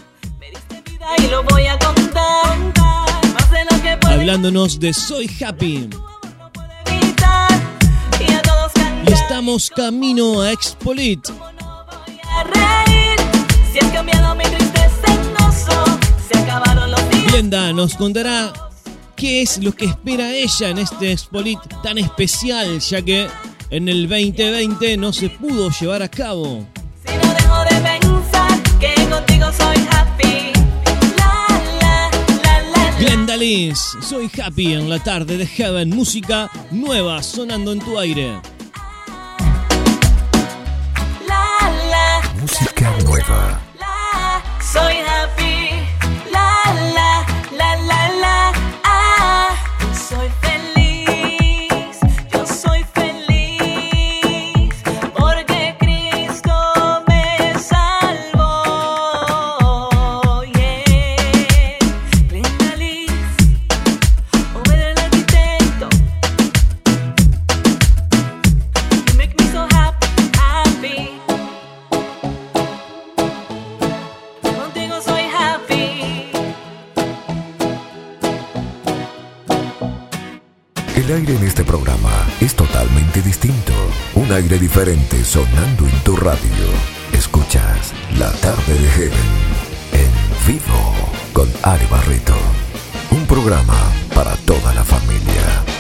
hablándonos de Soy Happy. Y estamos camino a Expolit. Glenda nos contará qué es lo que espera ella en este Expolit tan especial, ya que en el 2020 no se pudo llevar a cabo. Si no dejo de pensar que contigo soy happy. La, la, la, la, la. Glenda Liz, soy happy en la tarde de Heaven, música nueva sonando en tu aire. La, la, Música nueva. la, soy happy. Soy aire en este programa es totalmente distinto. Un aire diferente sonando en tu radio. Escuchas La tarde de Heaven en vivo con Ari Barreto. Un programa para toda la familia.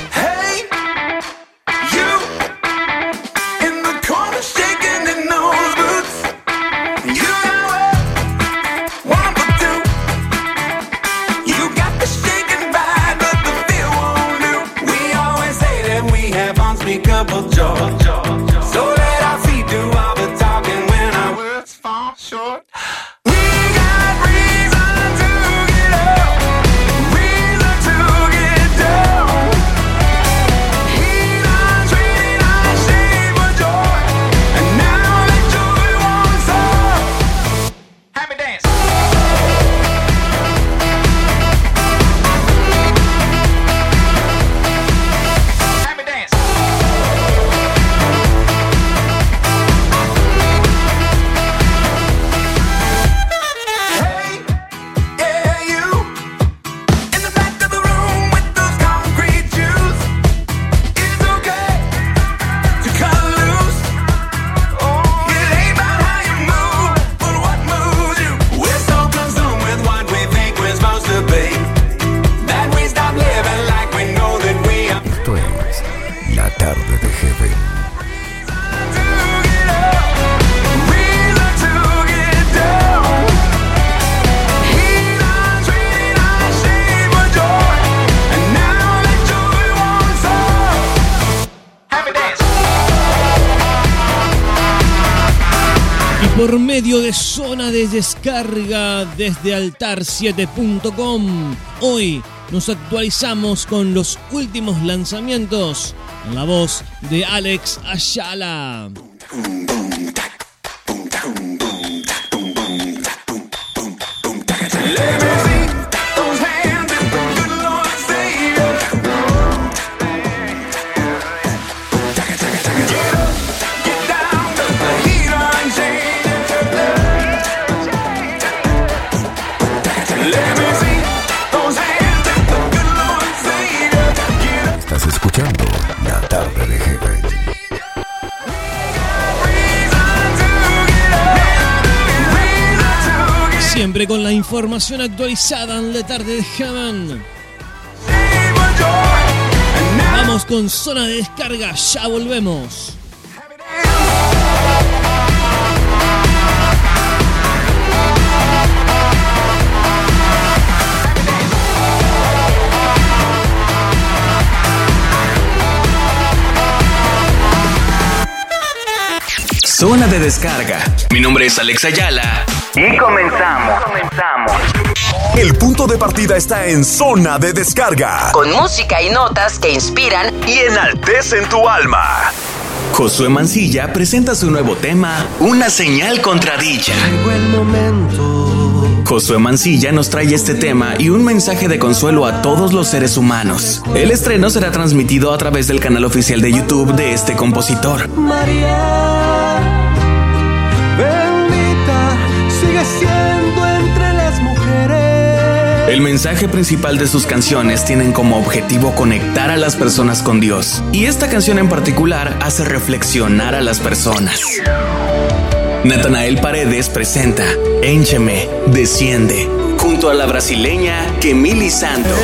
Desde altar7.com, hoy nos actualizamos con los últimos lanzamientos. En la voz de Alex Ayala. Información actualizada en la tarde de Heaven. Vamos con zona de descarga, ya volvemos. Zona de descarga. Mi nombre es Alex Ayala. Y comenzamos. Comenzamos. El punto de partida está en zona de descarga. Con música y notas que inspiran Y enaltecen tu alma. Josué Mancilla presenta su nuevo tema, Una señal contradicha. Josué Mancilla nos trae este tema y un mensaje de consuelo a todos los seres humanos. El estreno será transmitido a través del canal oficial de YouTube de este compositor. María, mensaje principal de sus canciones tienen como objetivo conectar a las personas con Dios. Y esta canción en particular hace reflexionar a las personas. Natanael Paredes presenta Éncheme, Desciende, junto a la brasileña Kemili Santo.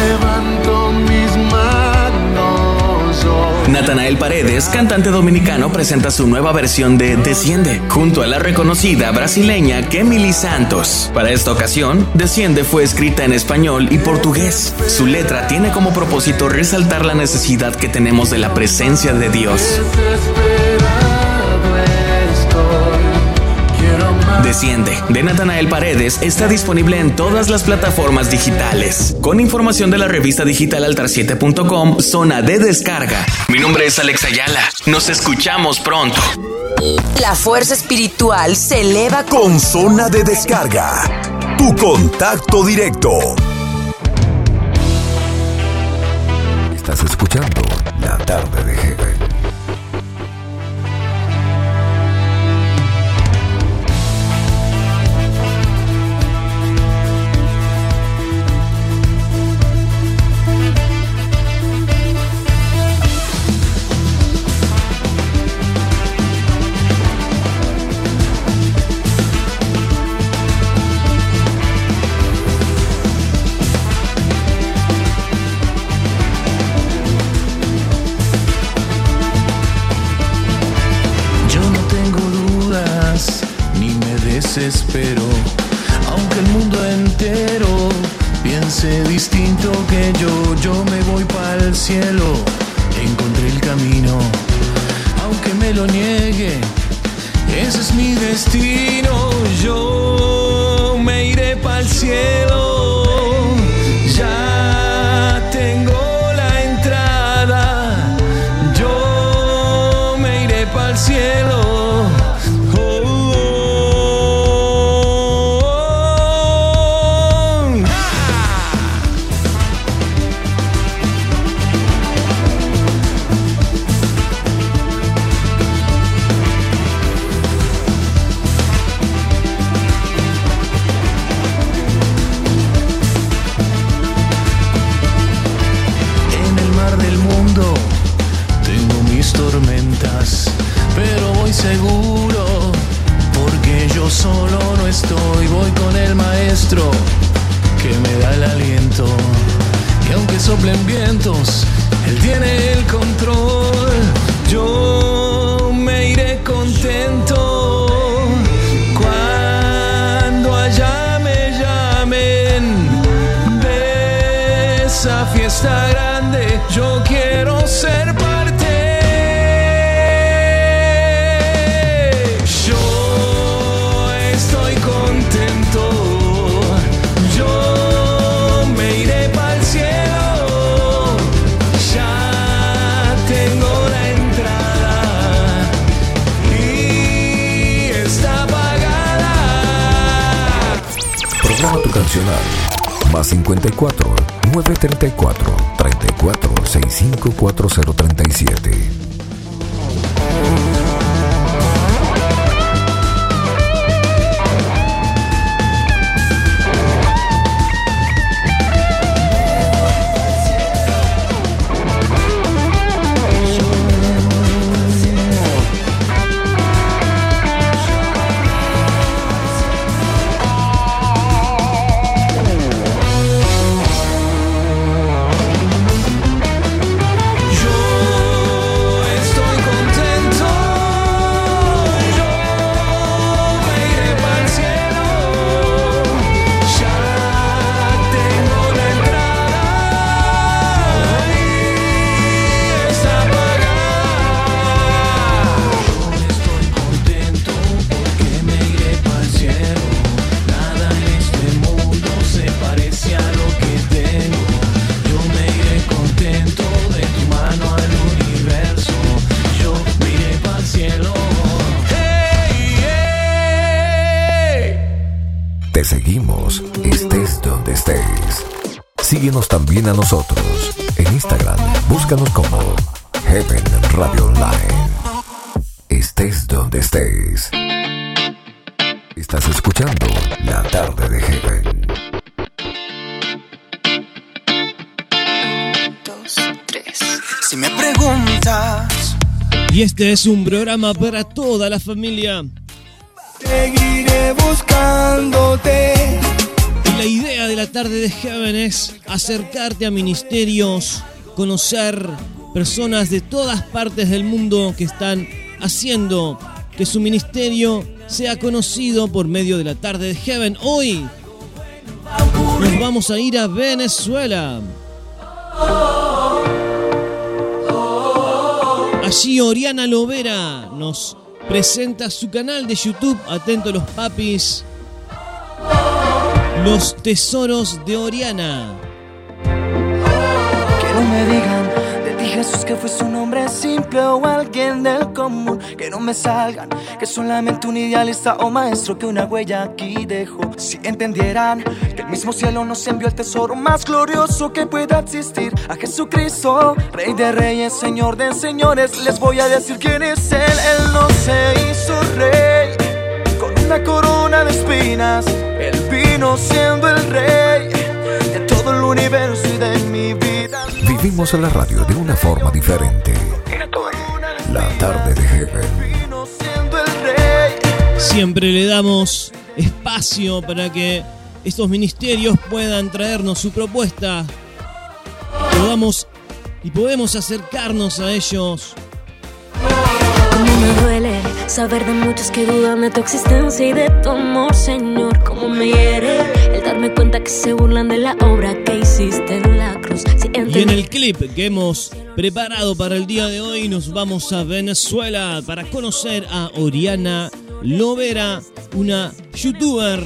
Natanael Paredes, cantante dominicano, presenta su nueva versión de Desciende, junto a la reconocida brasileña Kemily Santos. Para esta ocasión, Desciende fue escrita en español y portugués. Su letra tiene como propósito resaltar la necesidad que tenemos de la presencia de Dios. Desciende, de Natanael Paredes, está disponible en todas las plataformas digitales. Con información de la revista digital altar7.com, zona de descarga. Mi nombre es Alex Ayala. Nos escuchamos pronto. La fuerza espiritual se eleva Con zona de descarga. Tu contacto directo. Estás escuchando La tarde de Heaven. Desespero, aunque el mundo entero piense distinto que yo, yo me voy para el cielo, encontré el camino, aunque me lo niegue, ese es mi destino, yo me iré para el cielo, 65 búscanos como Heaven Radio Online. Estés donde estés. Estás escuchando La Tarde de Heaven. Si me preguntas, Y este es un programa para toda la familia. seguiré buscándote. Y la idea de la tarde de Heaven es acercarte a ministerios, conocer personas de todas partes del mundo que están haciendo que su ministerio sea conocido por medio de la tarde de Heaven. Hoy nos vamos a ir a Venezuela. Allí Oriana Lovera nos presenta su canal de YouTube. Atento los papis. Los tesoros de Oriana. Me digan de ti Jesús que fue su nombre simple o alguien del común. Que no me salgan que solamente un idealista o maestro que una huella aquí dejó. Si entendieran que el mismo cielo nos envió el tesoro más glorioso que pueda existir. A Jesucristo, Rey de Reyes, Señor de Señores. Les voy a decir quién es Él. Él no se hizo rey con una corona de espinas. Él vino siendo el rey de todo el universo y de mi vida. Vivimos la radio de una forma diferente. Esto es La Tarde de Heaven. Siempre le damos espacio para que estos ministerios puedan traernos su propuesta. Podamos y podemos acercarnos a ellos. Cómo me duele saber de muchos que dudan de tu existencia y de tu amor, Señor. Cómo me hiere el darme cuenta que se burlan de la obra que hiciste en la Y en el clip que hemos preparado para el día de hoy nos vamos a Venezuela para conocer a Oriana Lovera, una youtuber.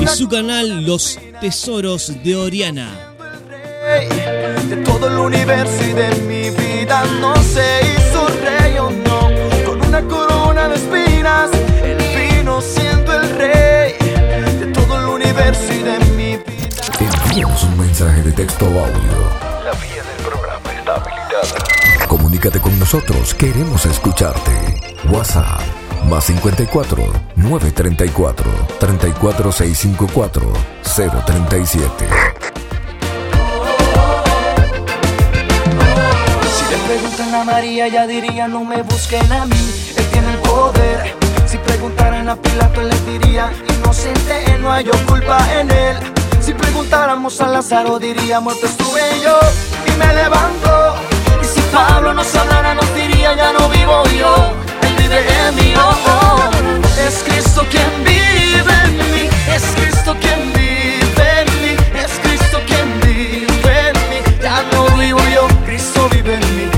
Y su canal Los Tesoros de Oriana. de todo el universo y de mi vida. No se hizo rey o no, con una corona de espinas. Él vino siendo el rey de todo el universo y de mi vida. Envíanos un mensaje de texto o audio. La vía del programa está habilitada. Comunícate con nosotros, queremos escucharte. WhatsApp más 54 934 34654 037. Si le preguntan a María, ella diría: No me busquen a mí, él tiene el poder. Si preguntaran a Pilato, él les diría: Inocente, no hay yo culpa en él. Si preguntáramos a Lázaro, diría: Muerto estuve yo y me levanto. Y si Pablo nos hablara, nos diría: Ya no vivo yo, él vive en mí. Oh, oh. Es Cristo quien vive en mí, es Cristo quien vive en mí, es Cristo quien vive en mí. Ya no vivo yo, Cristo vive en mí.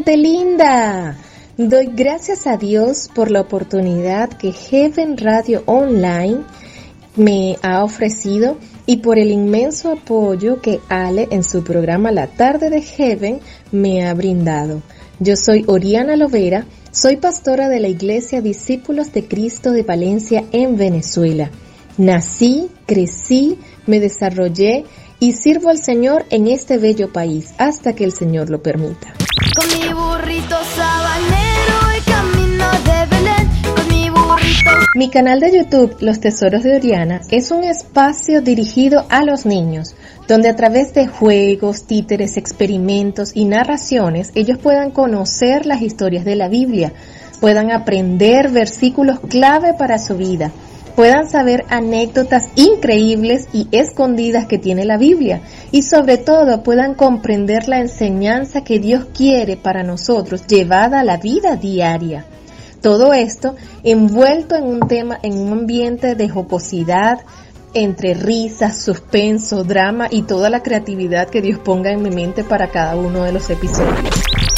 gente linda. Doy gracias a Dios por la oportunidad que Heaven Radio Online me ha ofrecido y por el inmenso apoyo que Ale en su programa La tarde de Heaven me ha brindado. Yo soy Oriana Lovera, soy pastora de la Iglesia Discípulos de Cristo de Valencia en Venezuela. Nací, crecí, me desarrollé y sirvo al Señor en este bello país hasta que el Señor lo permita. Mi canal de YouTube Los Tesoros de Oriana es un espacio dirigido a los niños, donde a través de juegos, títeres, experimentos y narraciones ellos puedan conocer las historias de la Biblia, puedan aprender versículos clave para su vida, puedan saber anécdotas increíbles y escondidas que tiene la Biblia y sobre todo puedan comprender la enseñanza que Dios quiere para nosotros llevada a la vida diaria. Todo esto envuelto en un tema, en un ambiente de jocosidad, entre risas, suspenso, drama y toda la creatividad que Dios ponga en mi mente para cada uno de los episodios.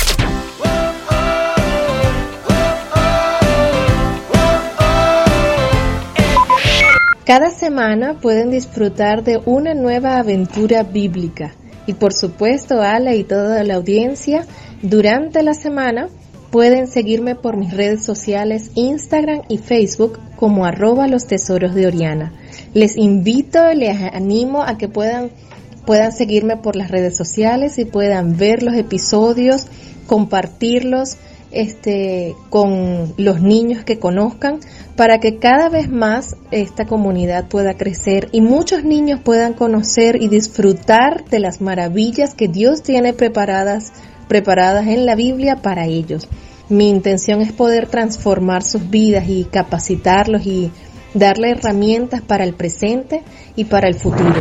Cada semana pueden disfrutar de una nueva aventura bíblica. Y por supuesto, Ala y toda la audiencia, durante la semana pueden seguirme por mis redes sociales Instagram y Facebook como arroba los tesoros de Oriana. Les invito, les animo a que puedan, puedan seguirme por las redes sociales y puedan ver los episodios, compartirlos este, con los niños que conozcan para que cada vez más esta comunidad pueda crecer y muchos niños puedan conocer y disfrutar de las maravillas que Dios tiene preparadas preparadas en la Biblia para ellos. Mi intención es poder transformar sus vidas y capacitarlos y darle herramientas para el presente y para el futuro.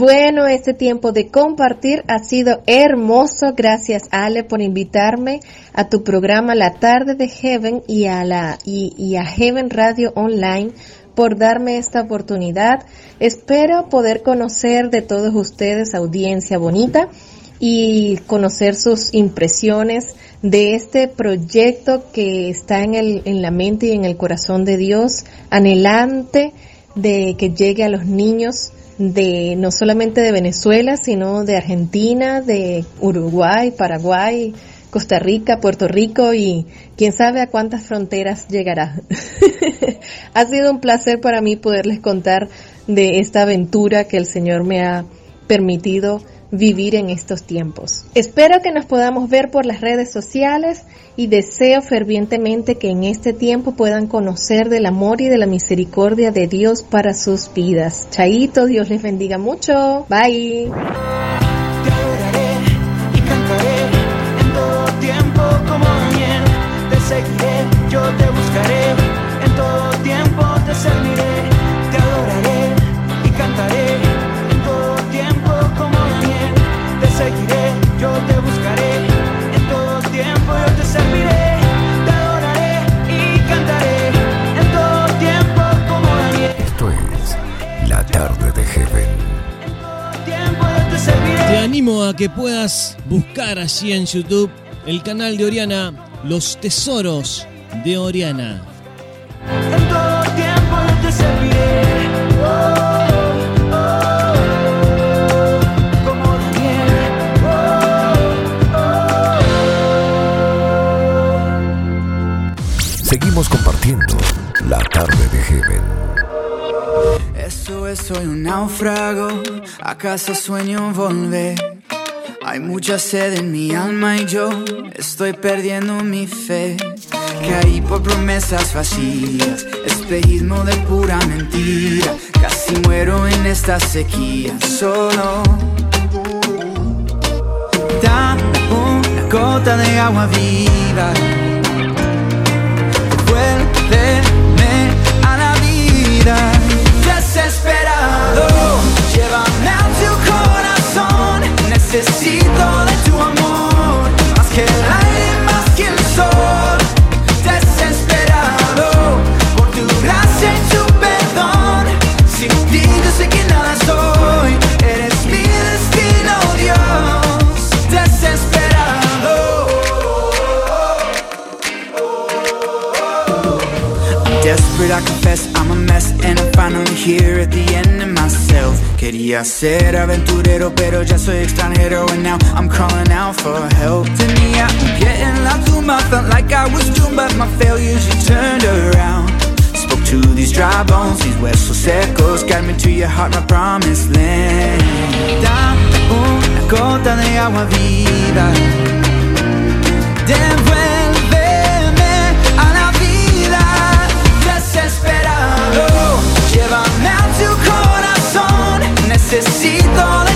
Bueno, este tiempo de compartir ha sido hermoso. Gracias Ale por invitarme a tu programa La tarde de Heaven y a la y, a Heaven Radio Online por darme esta oportunidad. Espero poder conocer de todos ustedes, audiencia bonita, y conocer sus impresiones de este proyecto que está en, el, en la mente y en el corazón de Dios, anhelante de que llegue a los niños de no solamente de Venezuela, sino de Argentina, de Uruguay, Paraguay, Costa Rica, Puerto Rico y quién sabe a cuántas fronteras llegará. *laughs* ha sido un placer para mí poderles contar de esta aventura que el Señor me ha permitido vivir en estos tiempos. Espero que nos podamos ver por las redes sociales y deseo fervientemente que en este tiempo puedan conocer del amor y de la misericordia de Dios para sus vidas. Chaito, Dios les bendiga mucho. Bye. Animo a que puedas buscar allí en YouTube el canal de Oriana, Los Tesoros de Oriana. Soy un náufrago. ¿Acaso sueño volver Hay mucha sed en mi alma y yo estoy perdiendo mi fe. Caí por promesas vacías, espejismo de pura mentira. Casi muero en esta sequía, solo. Dame una gota de agua viva. Vuélveme a la vida. Necesito de tu amor, más que el aire, más que el sol. Desesperado por tu gracia y tu perdón. Sin ti yo sé que nada soy. Eres mi destino, Dios. Desesperado. I'm desperate, I confess I'm a mess And I'm finally here at the end myself Quería ser aventurero pero ya soy extranjero. And now I'm calling out for help. To un pie en la tumba Felt like I was doomed But my failures you turned around. Spoke to these dry bones These huesos secos. Guide me to your heart, my promised land. Una gota de agua viva Necesito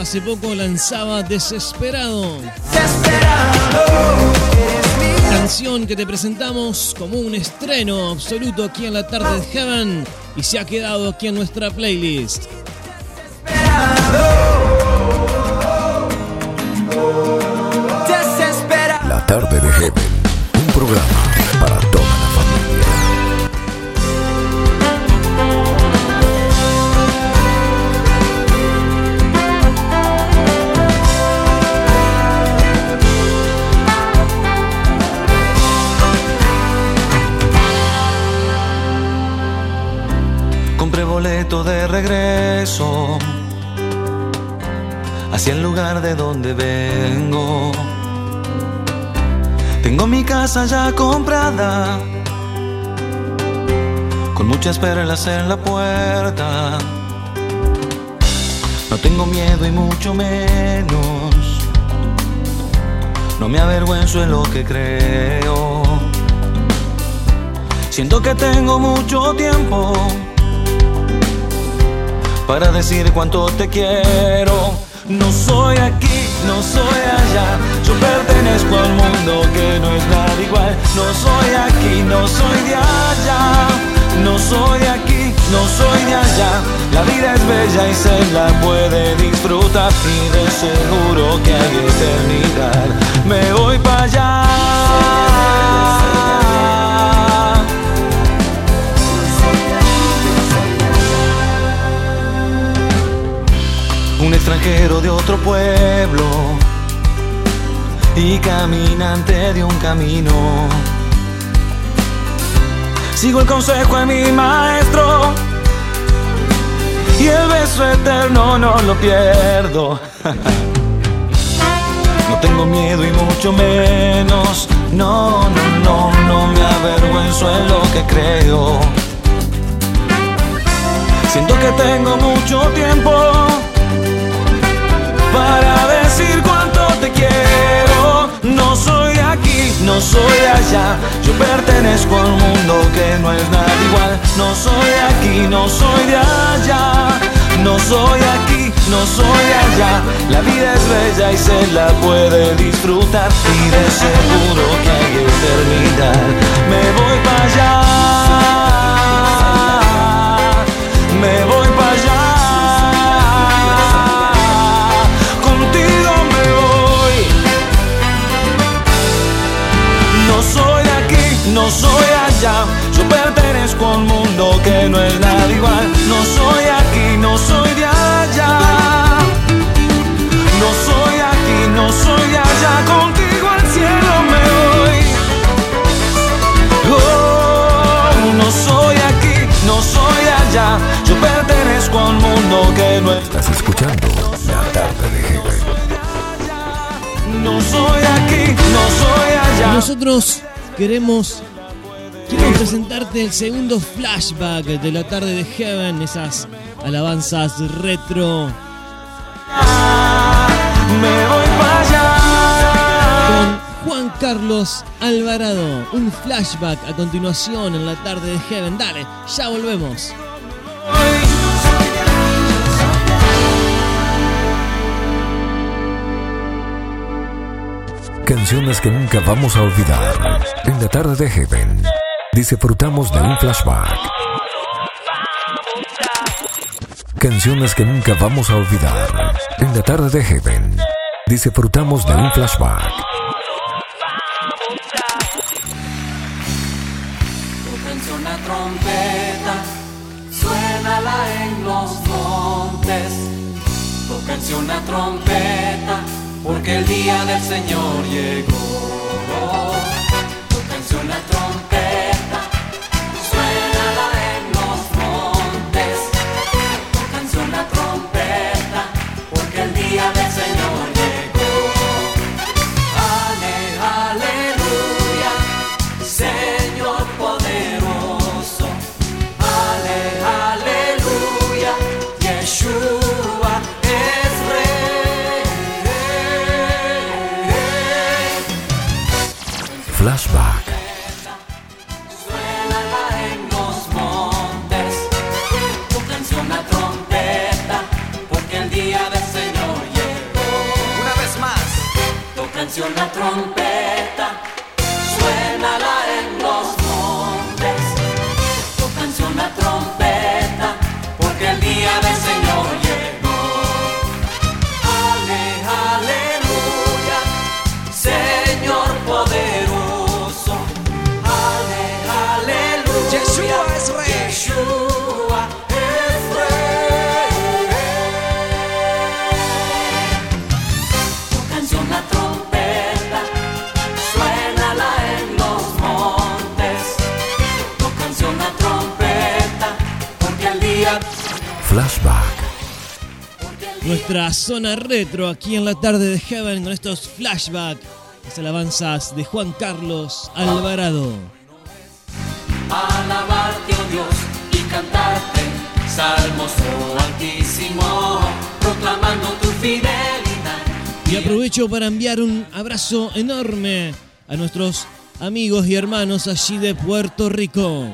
Hace poco lanzaba Desesperado. Canción que te presentamos como un estreno absoluto aquí en la tarde de Heaven y se ha quedado aquí en nuestra playlist. De regreso hacia el lugar de donde vengo. Tengo mi casa ya comprada, con muchas perlas en la puerta. No tengo miedo y mucho menos. No me avergüenzo en lo que creo. Siento que tengo mucho tiempo para decir cuánto te quiero. No soy aquí, no soy allá. Yo pertenezco al mundo que no es nada igual. No soy aquí, no soy de allá. No soy aquí, no soy de allá. La vida es bella y se la puede disfrutar. Y de seguro que hay eternidad. Me voy para allá. Un extranjero de otro pueblo y caminante de un camino. Sigo el consejo de mi maestro y el beso eterno no lo pierdo. *laughs* No tengo miedo y mucho menos, no, no, no, no me avergüenzo en lo que creo. Siento que tengo mucho tiempo para decir cuánto te quiero. No soy aquí, no soy allá. Yo pertenezco a un mundo que no es nada igual. No soy aquí, no soy de allá. No soy aquí, no soy allá. La vida es bella y se la puede disfrutar. Y de seguro que hay eternidad. Me voy para allá. No soy de aquí, no soy allá. Yo pertenezco a un mundo que no es nada igual. No soy aquí, no soy de allá. No soy aquí, no soy de allá. Contigo al cielo me voy. Oh, no soy aquí, no soy allá. Yo pertenezco a un mundo que no es. Estás escuchando la tarde de No soy aquí, no soy allá nosotros queremos, queremos presentarte el segundo flashback de la tarde de Heaven, esas alabanzas retro. Me voy para allá. Con Juan Carlos Alvarado, un flashback a continuación en la tarde de Heaven. Dale, ya volvemos. Canciones que nunca vamos a olvidar. En la tarde de Heaven, disfrutamos de un flashback. Canciones que nunca vamos a olvidar. En la tarde de Heaven, disfrutamos de un flashback. Trompeta, suénala en los montes. Tóquense una trompeta, porque el día del Señor llegó. Tóquense una trompeta, Flashback. Nuestra zona retro aquí en la tarde de Heaven con estos flashbacks, las alabanzas de Juan Carlos Alvarado. alabarte, oh Dios, y cantarte salmos, oh Altísimo, proclamando tu fidelidad. Y aprovecho para enviar un abrazo enorme a nuestros amigos y hermanos allí de Puerto Rico.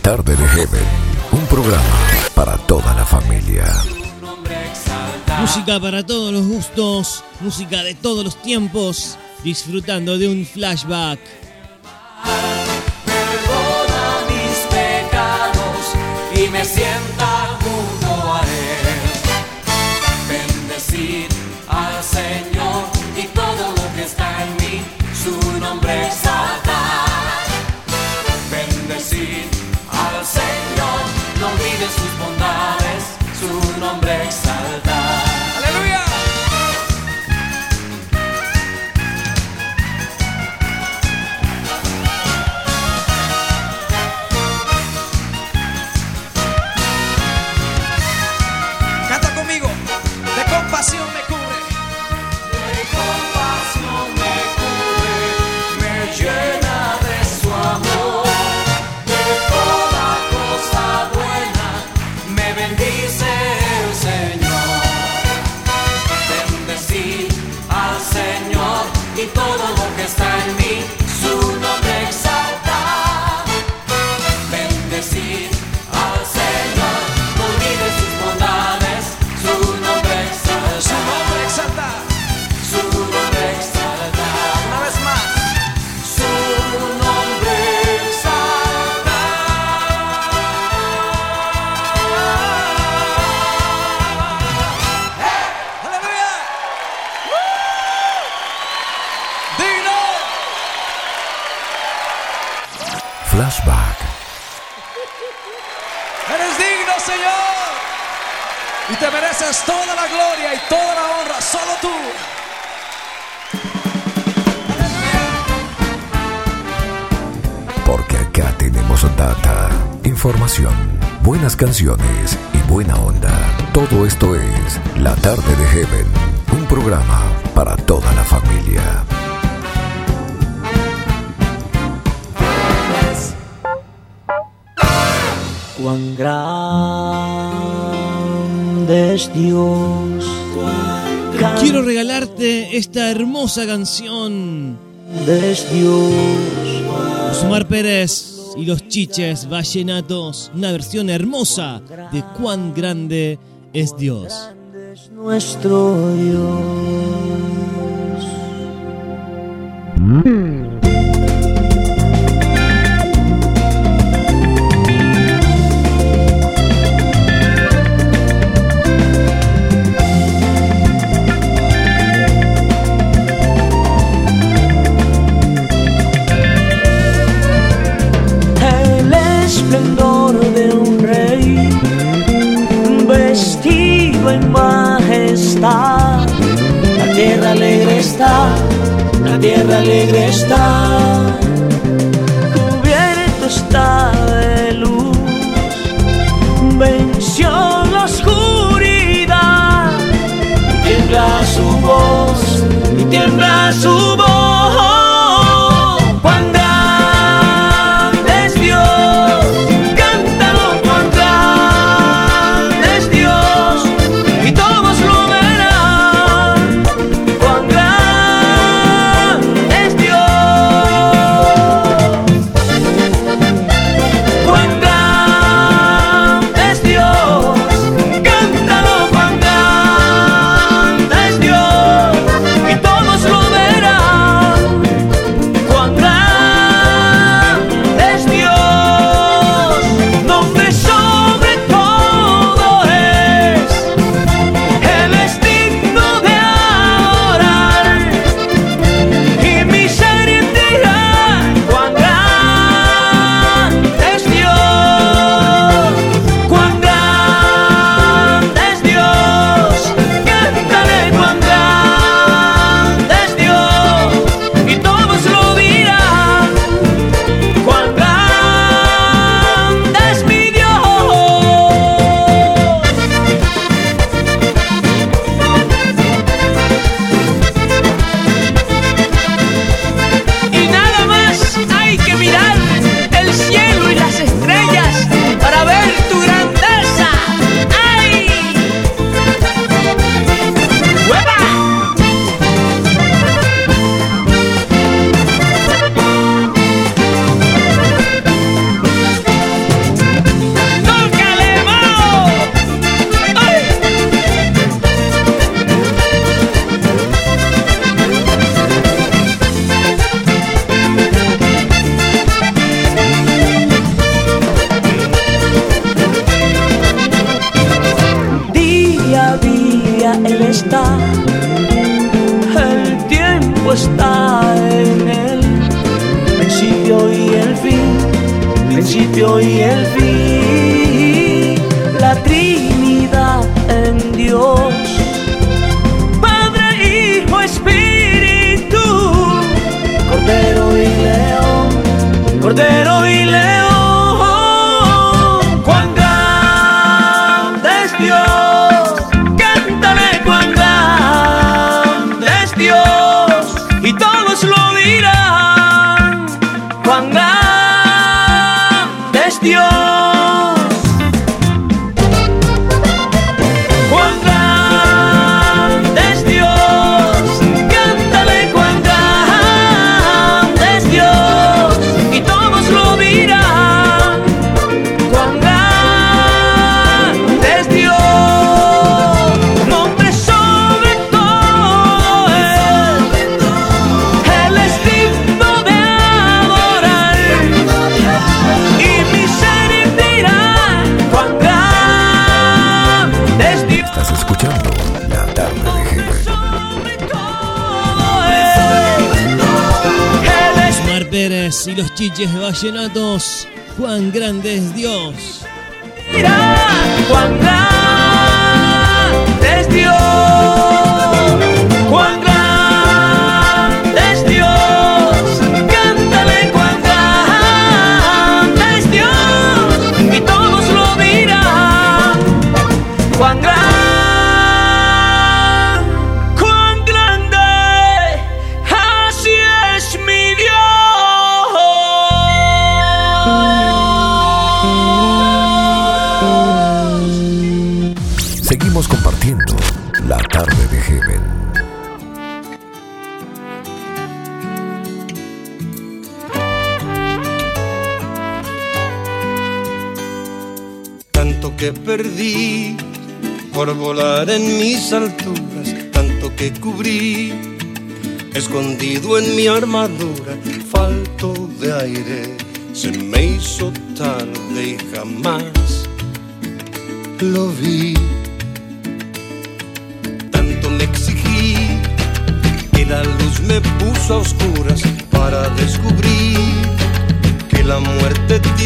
Tarde de Heaven. Un programa para toda la familia. Música para todos los gustos, música de todos los tiempos, disfrutando de un flashback. Perdona mis pecados y me sienta tu nombre exaltado. buenas canciones y buena onda. Todo esto es La Tarde de Heaven, un programa para toda la familia. Cuán grande es Dios. Quiero regalarte esta hermosa canción. Es Dios. Osmar Pérez y los chiches vallenatos, una versión hermosa de cuán grande es Dios. Nuestro Dios. Hmm.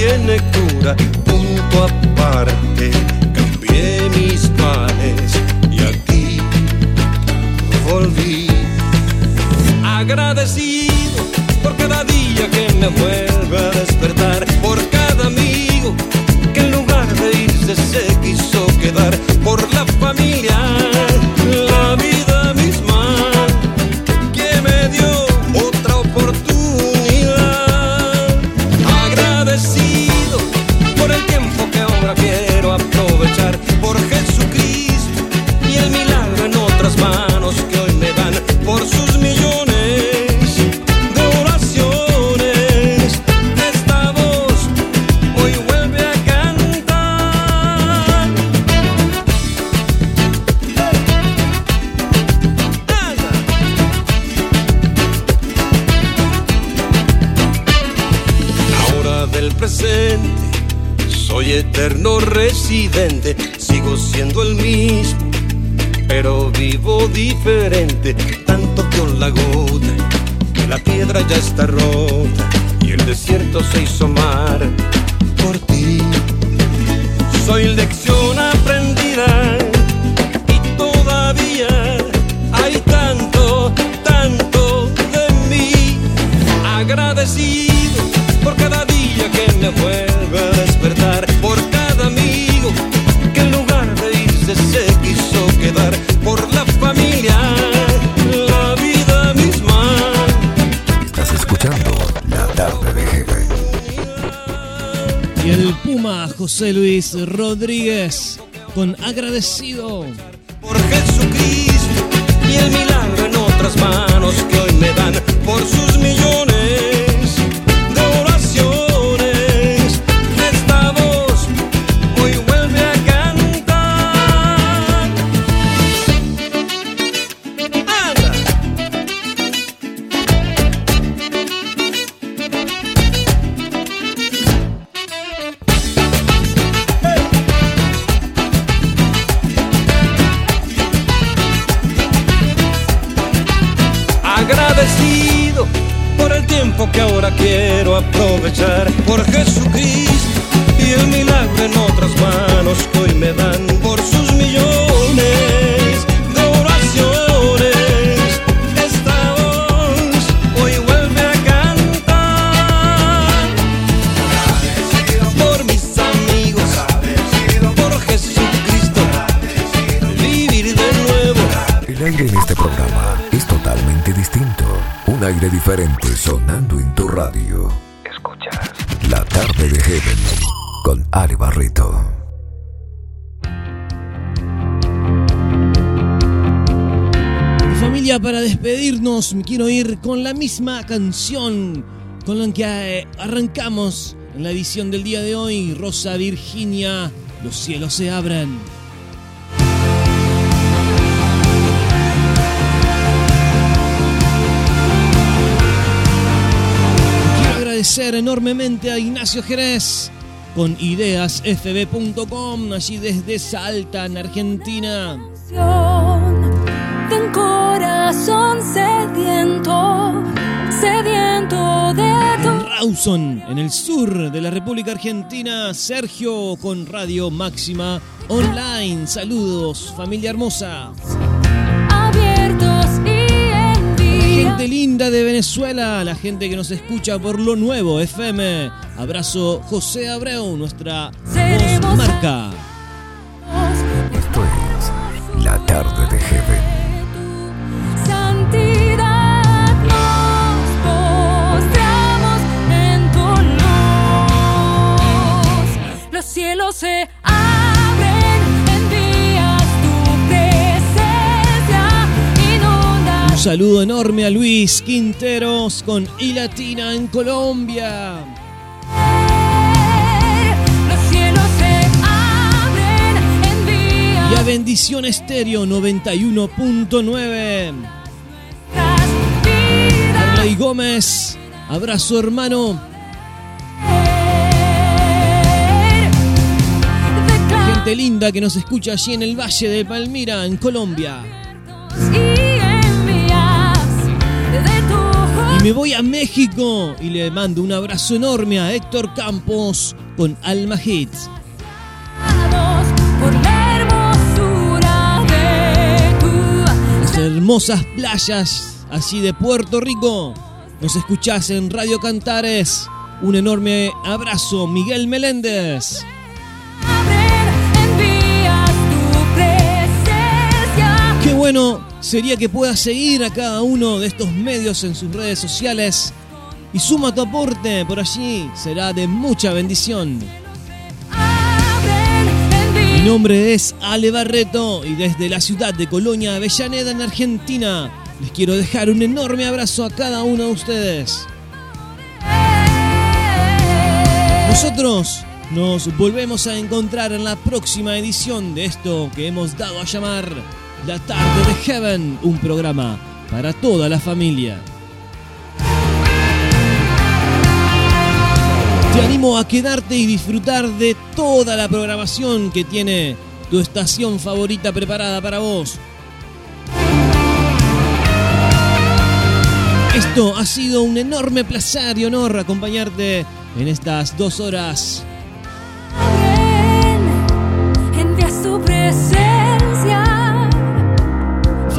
tiene cura, punto a Luis Rodríguez con agradecido. me quiero ir con la misma canción con la que eh, arrancamos en la edición del día de hoy, Rosa Virginia, los cielos se abran. Quiero agradecer enormemente a Ignacio Jerez con ideasfb.com, allí desde Salta, en Argentina corazón sediento, sediento de tu... Rawson, en el sur de la República Argentina, Sergio con Radio Máxima Online. Saludos, familia hermosa. Abiertos y en día. Gente linda de Venezuela, la gente que nos escucha por lo nuevo FM. Abrazo José Abreu, nuestra marca. Esto es La tarde de Heaven. Los cielos se abren, envías tu presencia, inunda. Un saludo enorme a Luis Quinteros con I Latina en Colombia. Los cielos se abren, envías Y a Bendición Estéreo 91.9. Arley Gómez, abrazo hermano. Gente linda que nos escucha allí en el Valle de Palmira, en Colombia. y me voy a México y le mando un abrazo enorme a Héctor Campos con Alma Hits. Las hermosas playas allí de Puerto Rico. Nos escuchás en Radio Cantares. Un enorme abrazo, Miguel Meléndez. Bueno sería que puedas seguir a cada uno de estos medios en sus redes sociales y suma tu aporte por allí, será de mucha bendición. Mi nombre es Ale Barreto y desde la ciudad de Colonia Avellaneda en Argentina les quiero dejar un enorme abrazo a cada uno de ustedes. Nosotros nos volvemos a encontrar en la próxima edición de esto que hemos dado a llamar La tarde de Heaven, un programa para toda la familia. Te animo a quedarte y disfrutar de toda la programación que tiene tu estación favorita preparada para vos. Esto ha sido un enorme placer y honor acompañarte en estas dos horas. Envías tu presencia.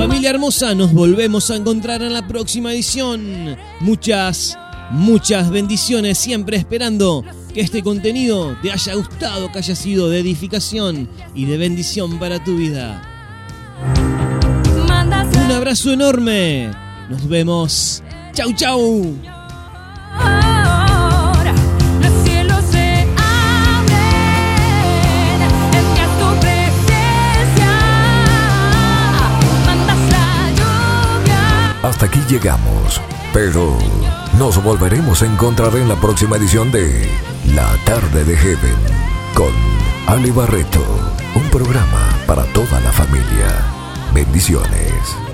Familia hermosa, nos volvemos a encontrar en la próxima edición. Muchas, muchas bendiciones, siempre esperando que este contenido te haya gustado, que haya sido de edificación y de bendición para tu vida. Un abrazo enorme. Nos vemos. Chau, chau. Llegamos, pero nos volveremos a encontrar en la próxima edición de La Tarde de Heaven con Ali Barreto, un programa para toda la familia. Bendiciones.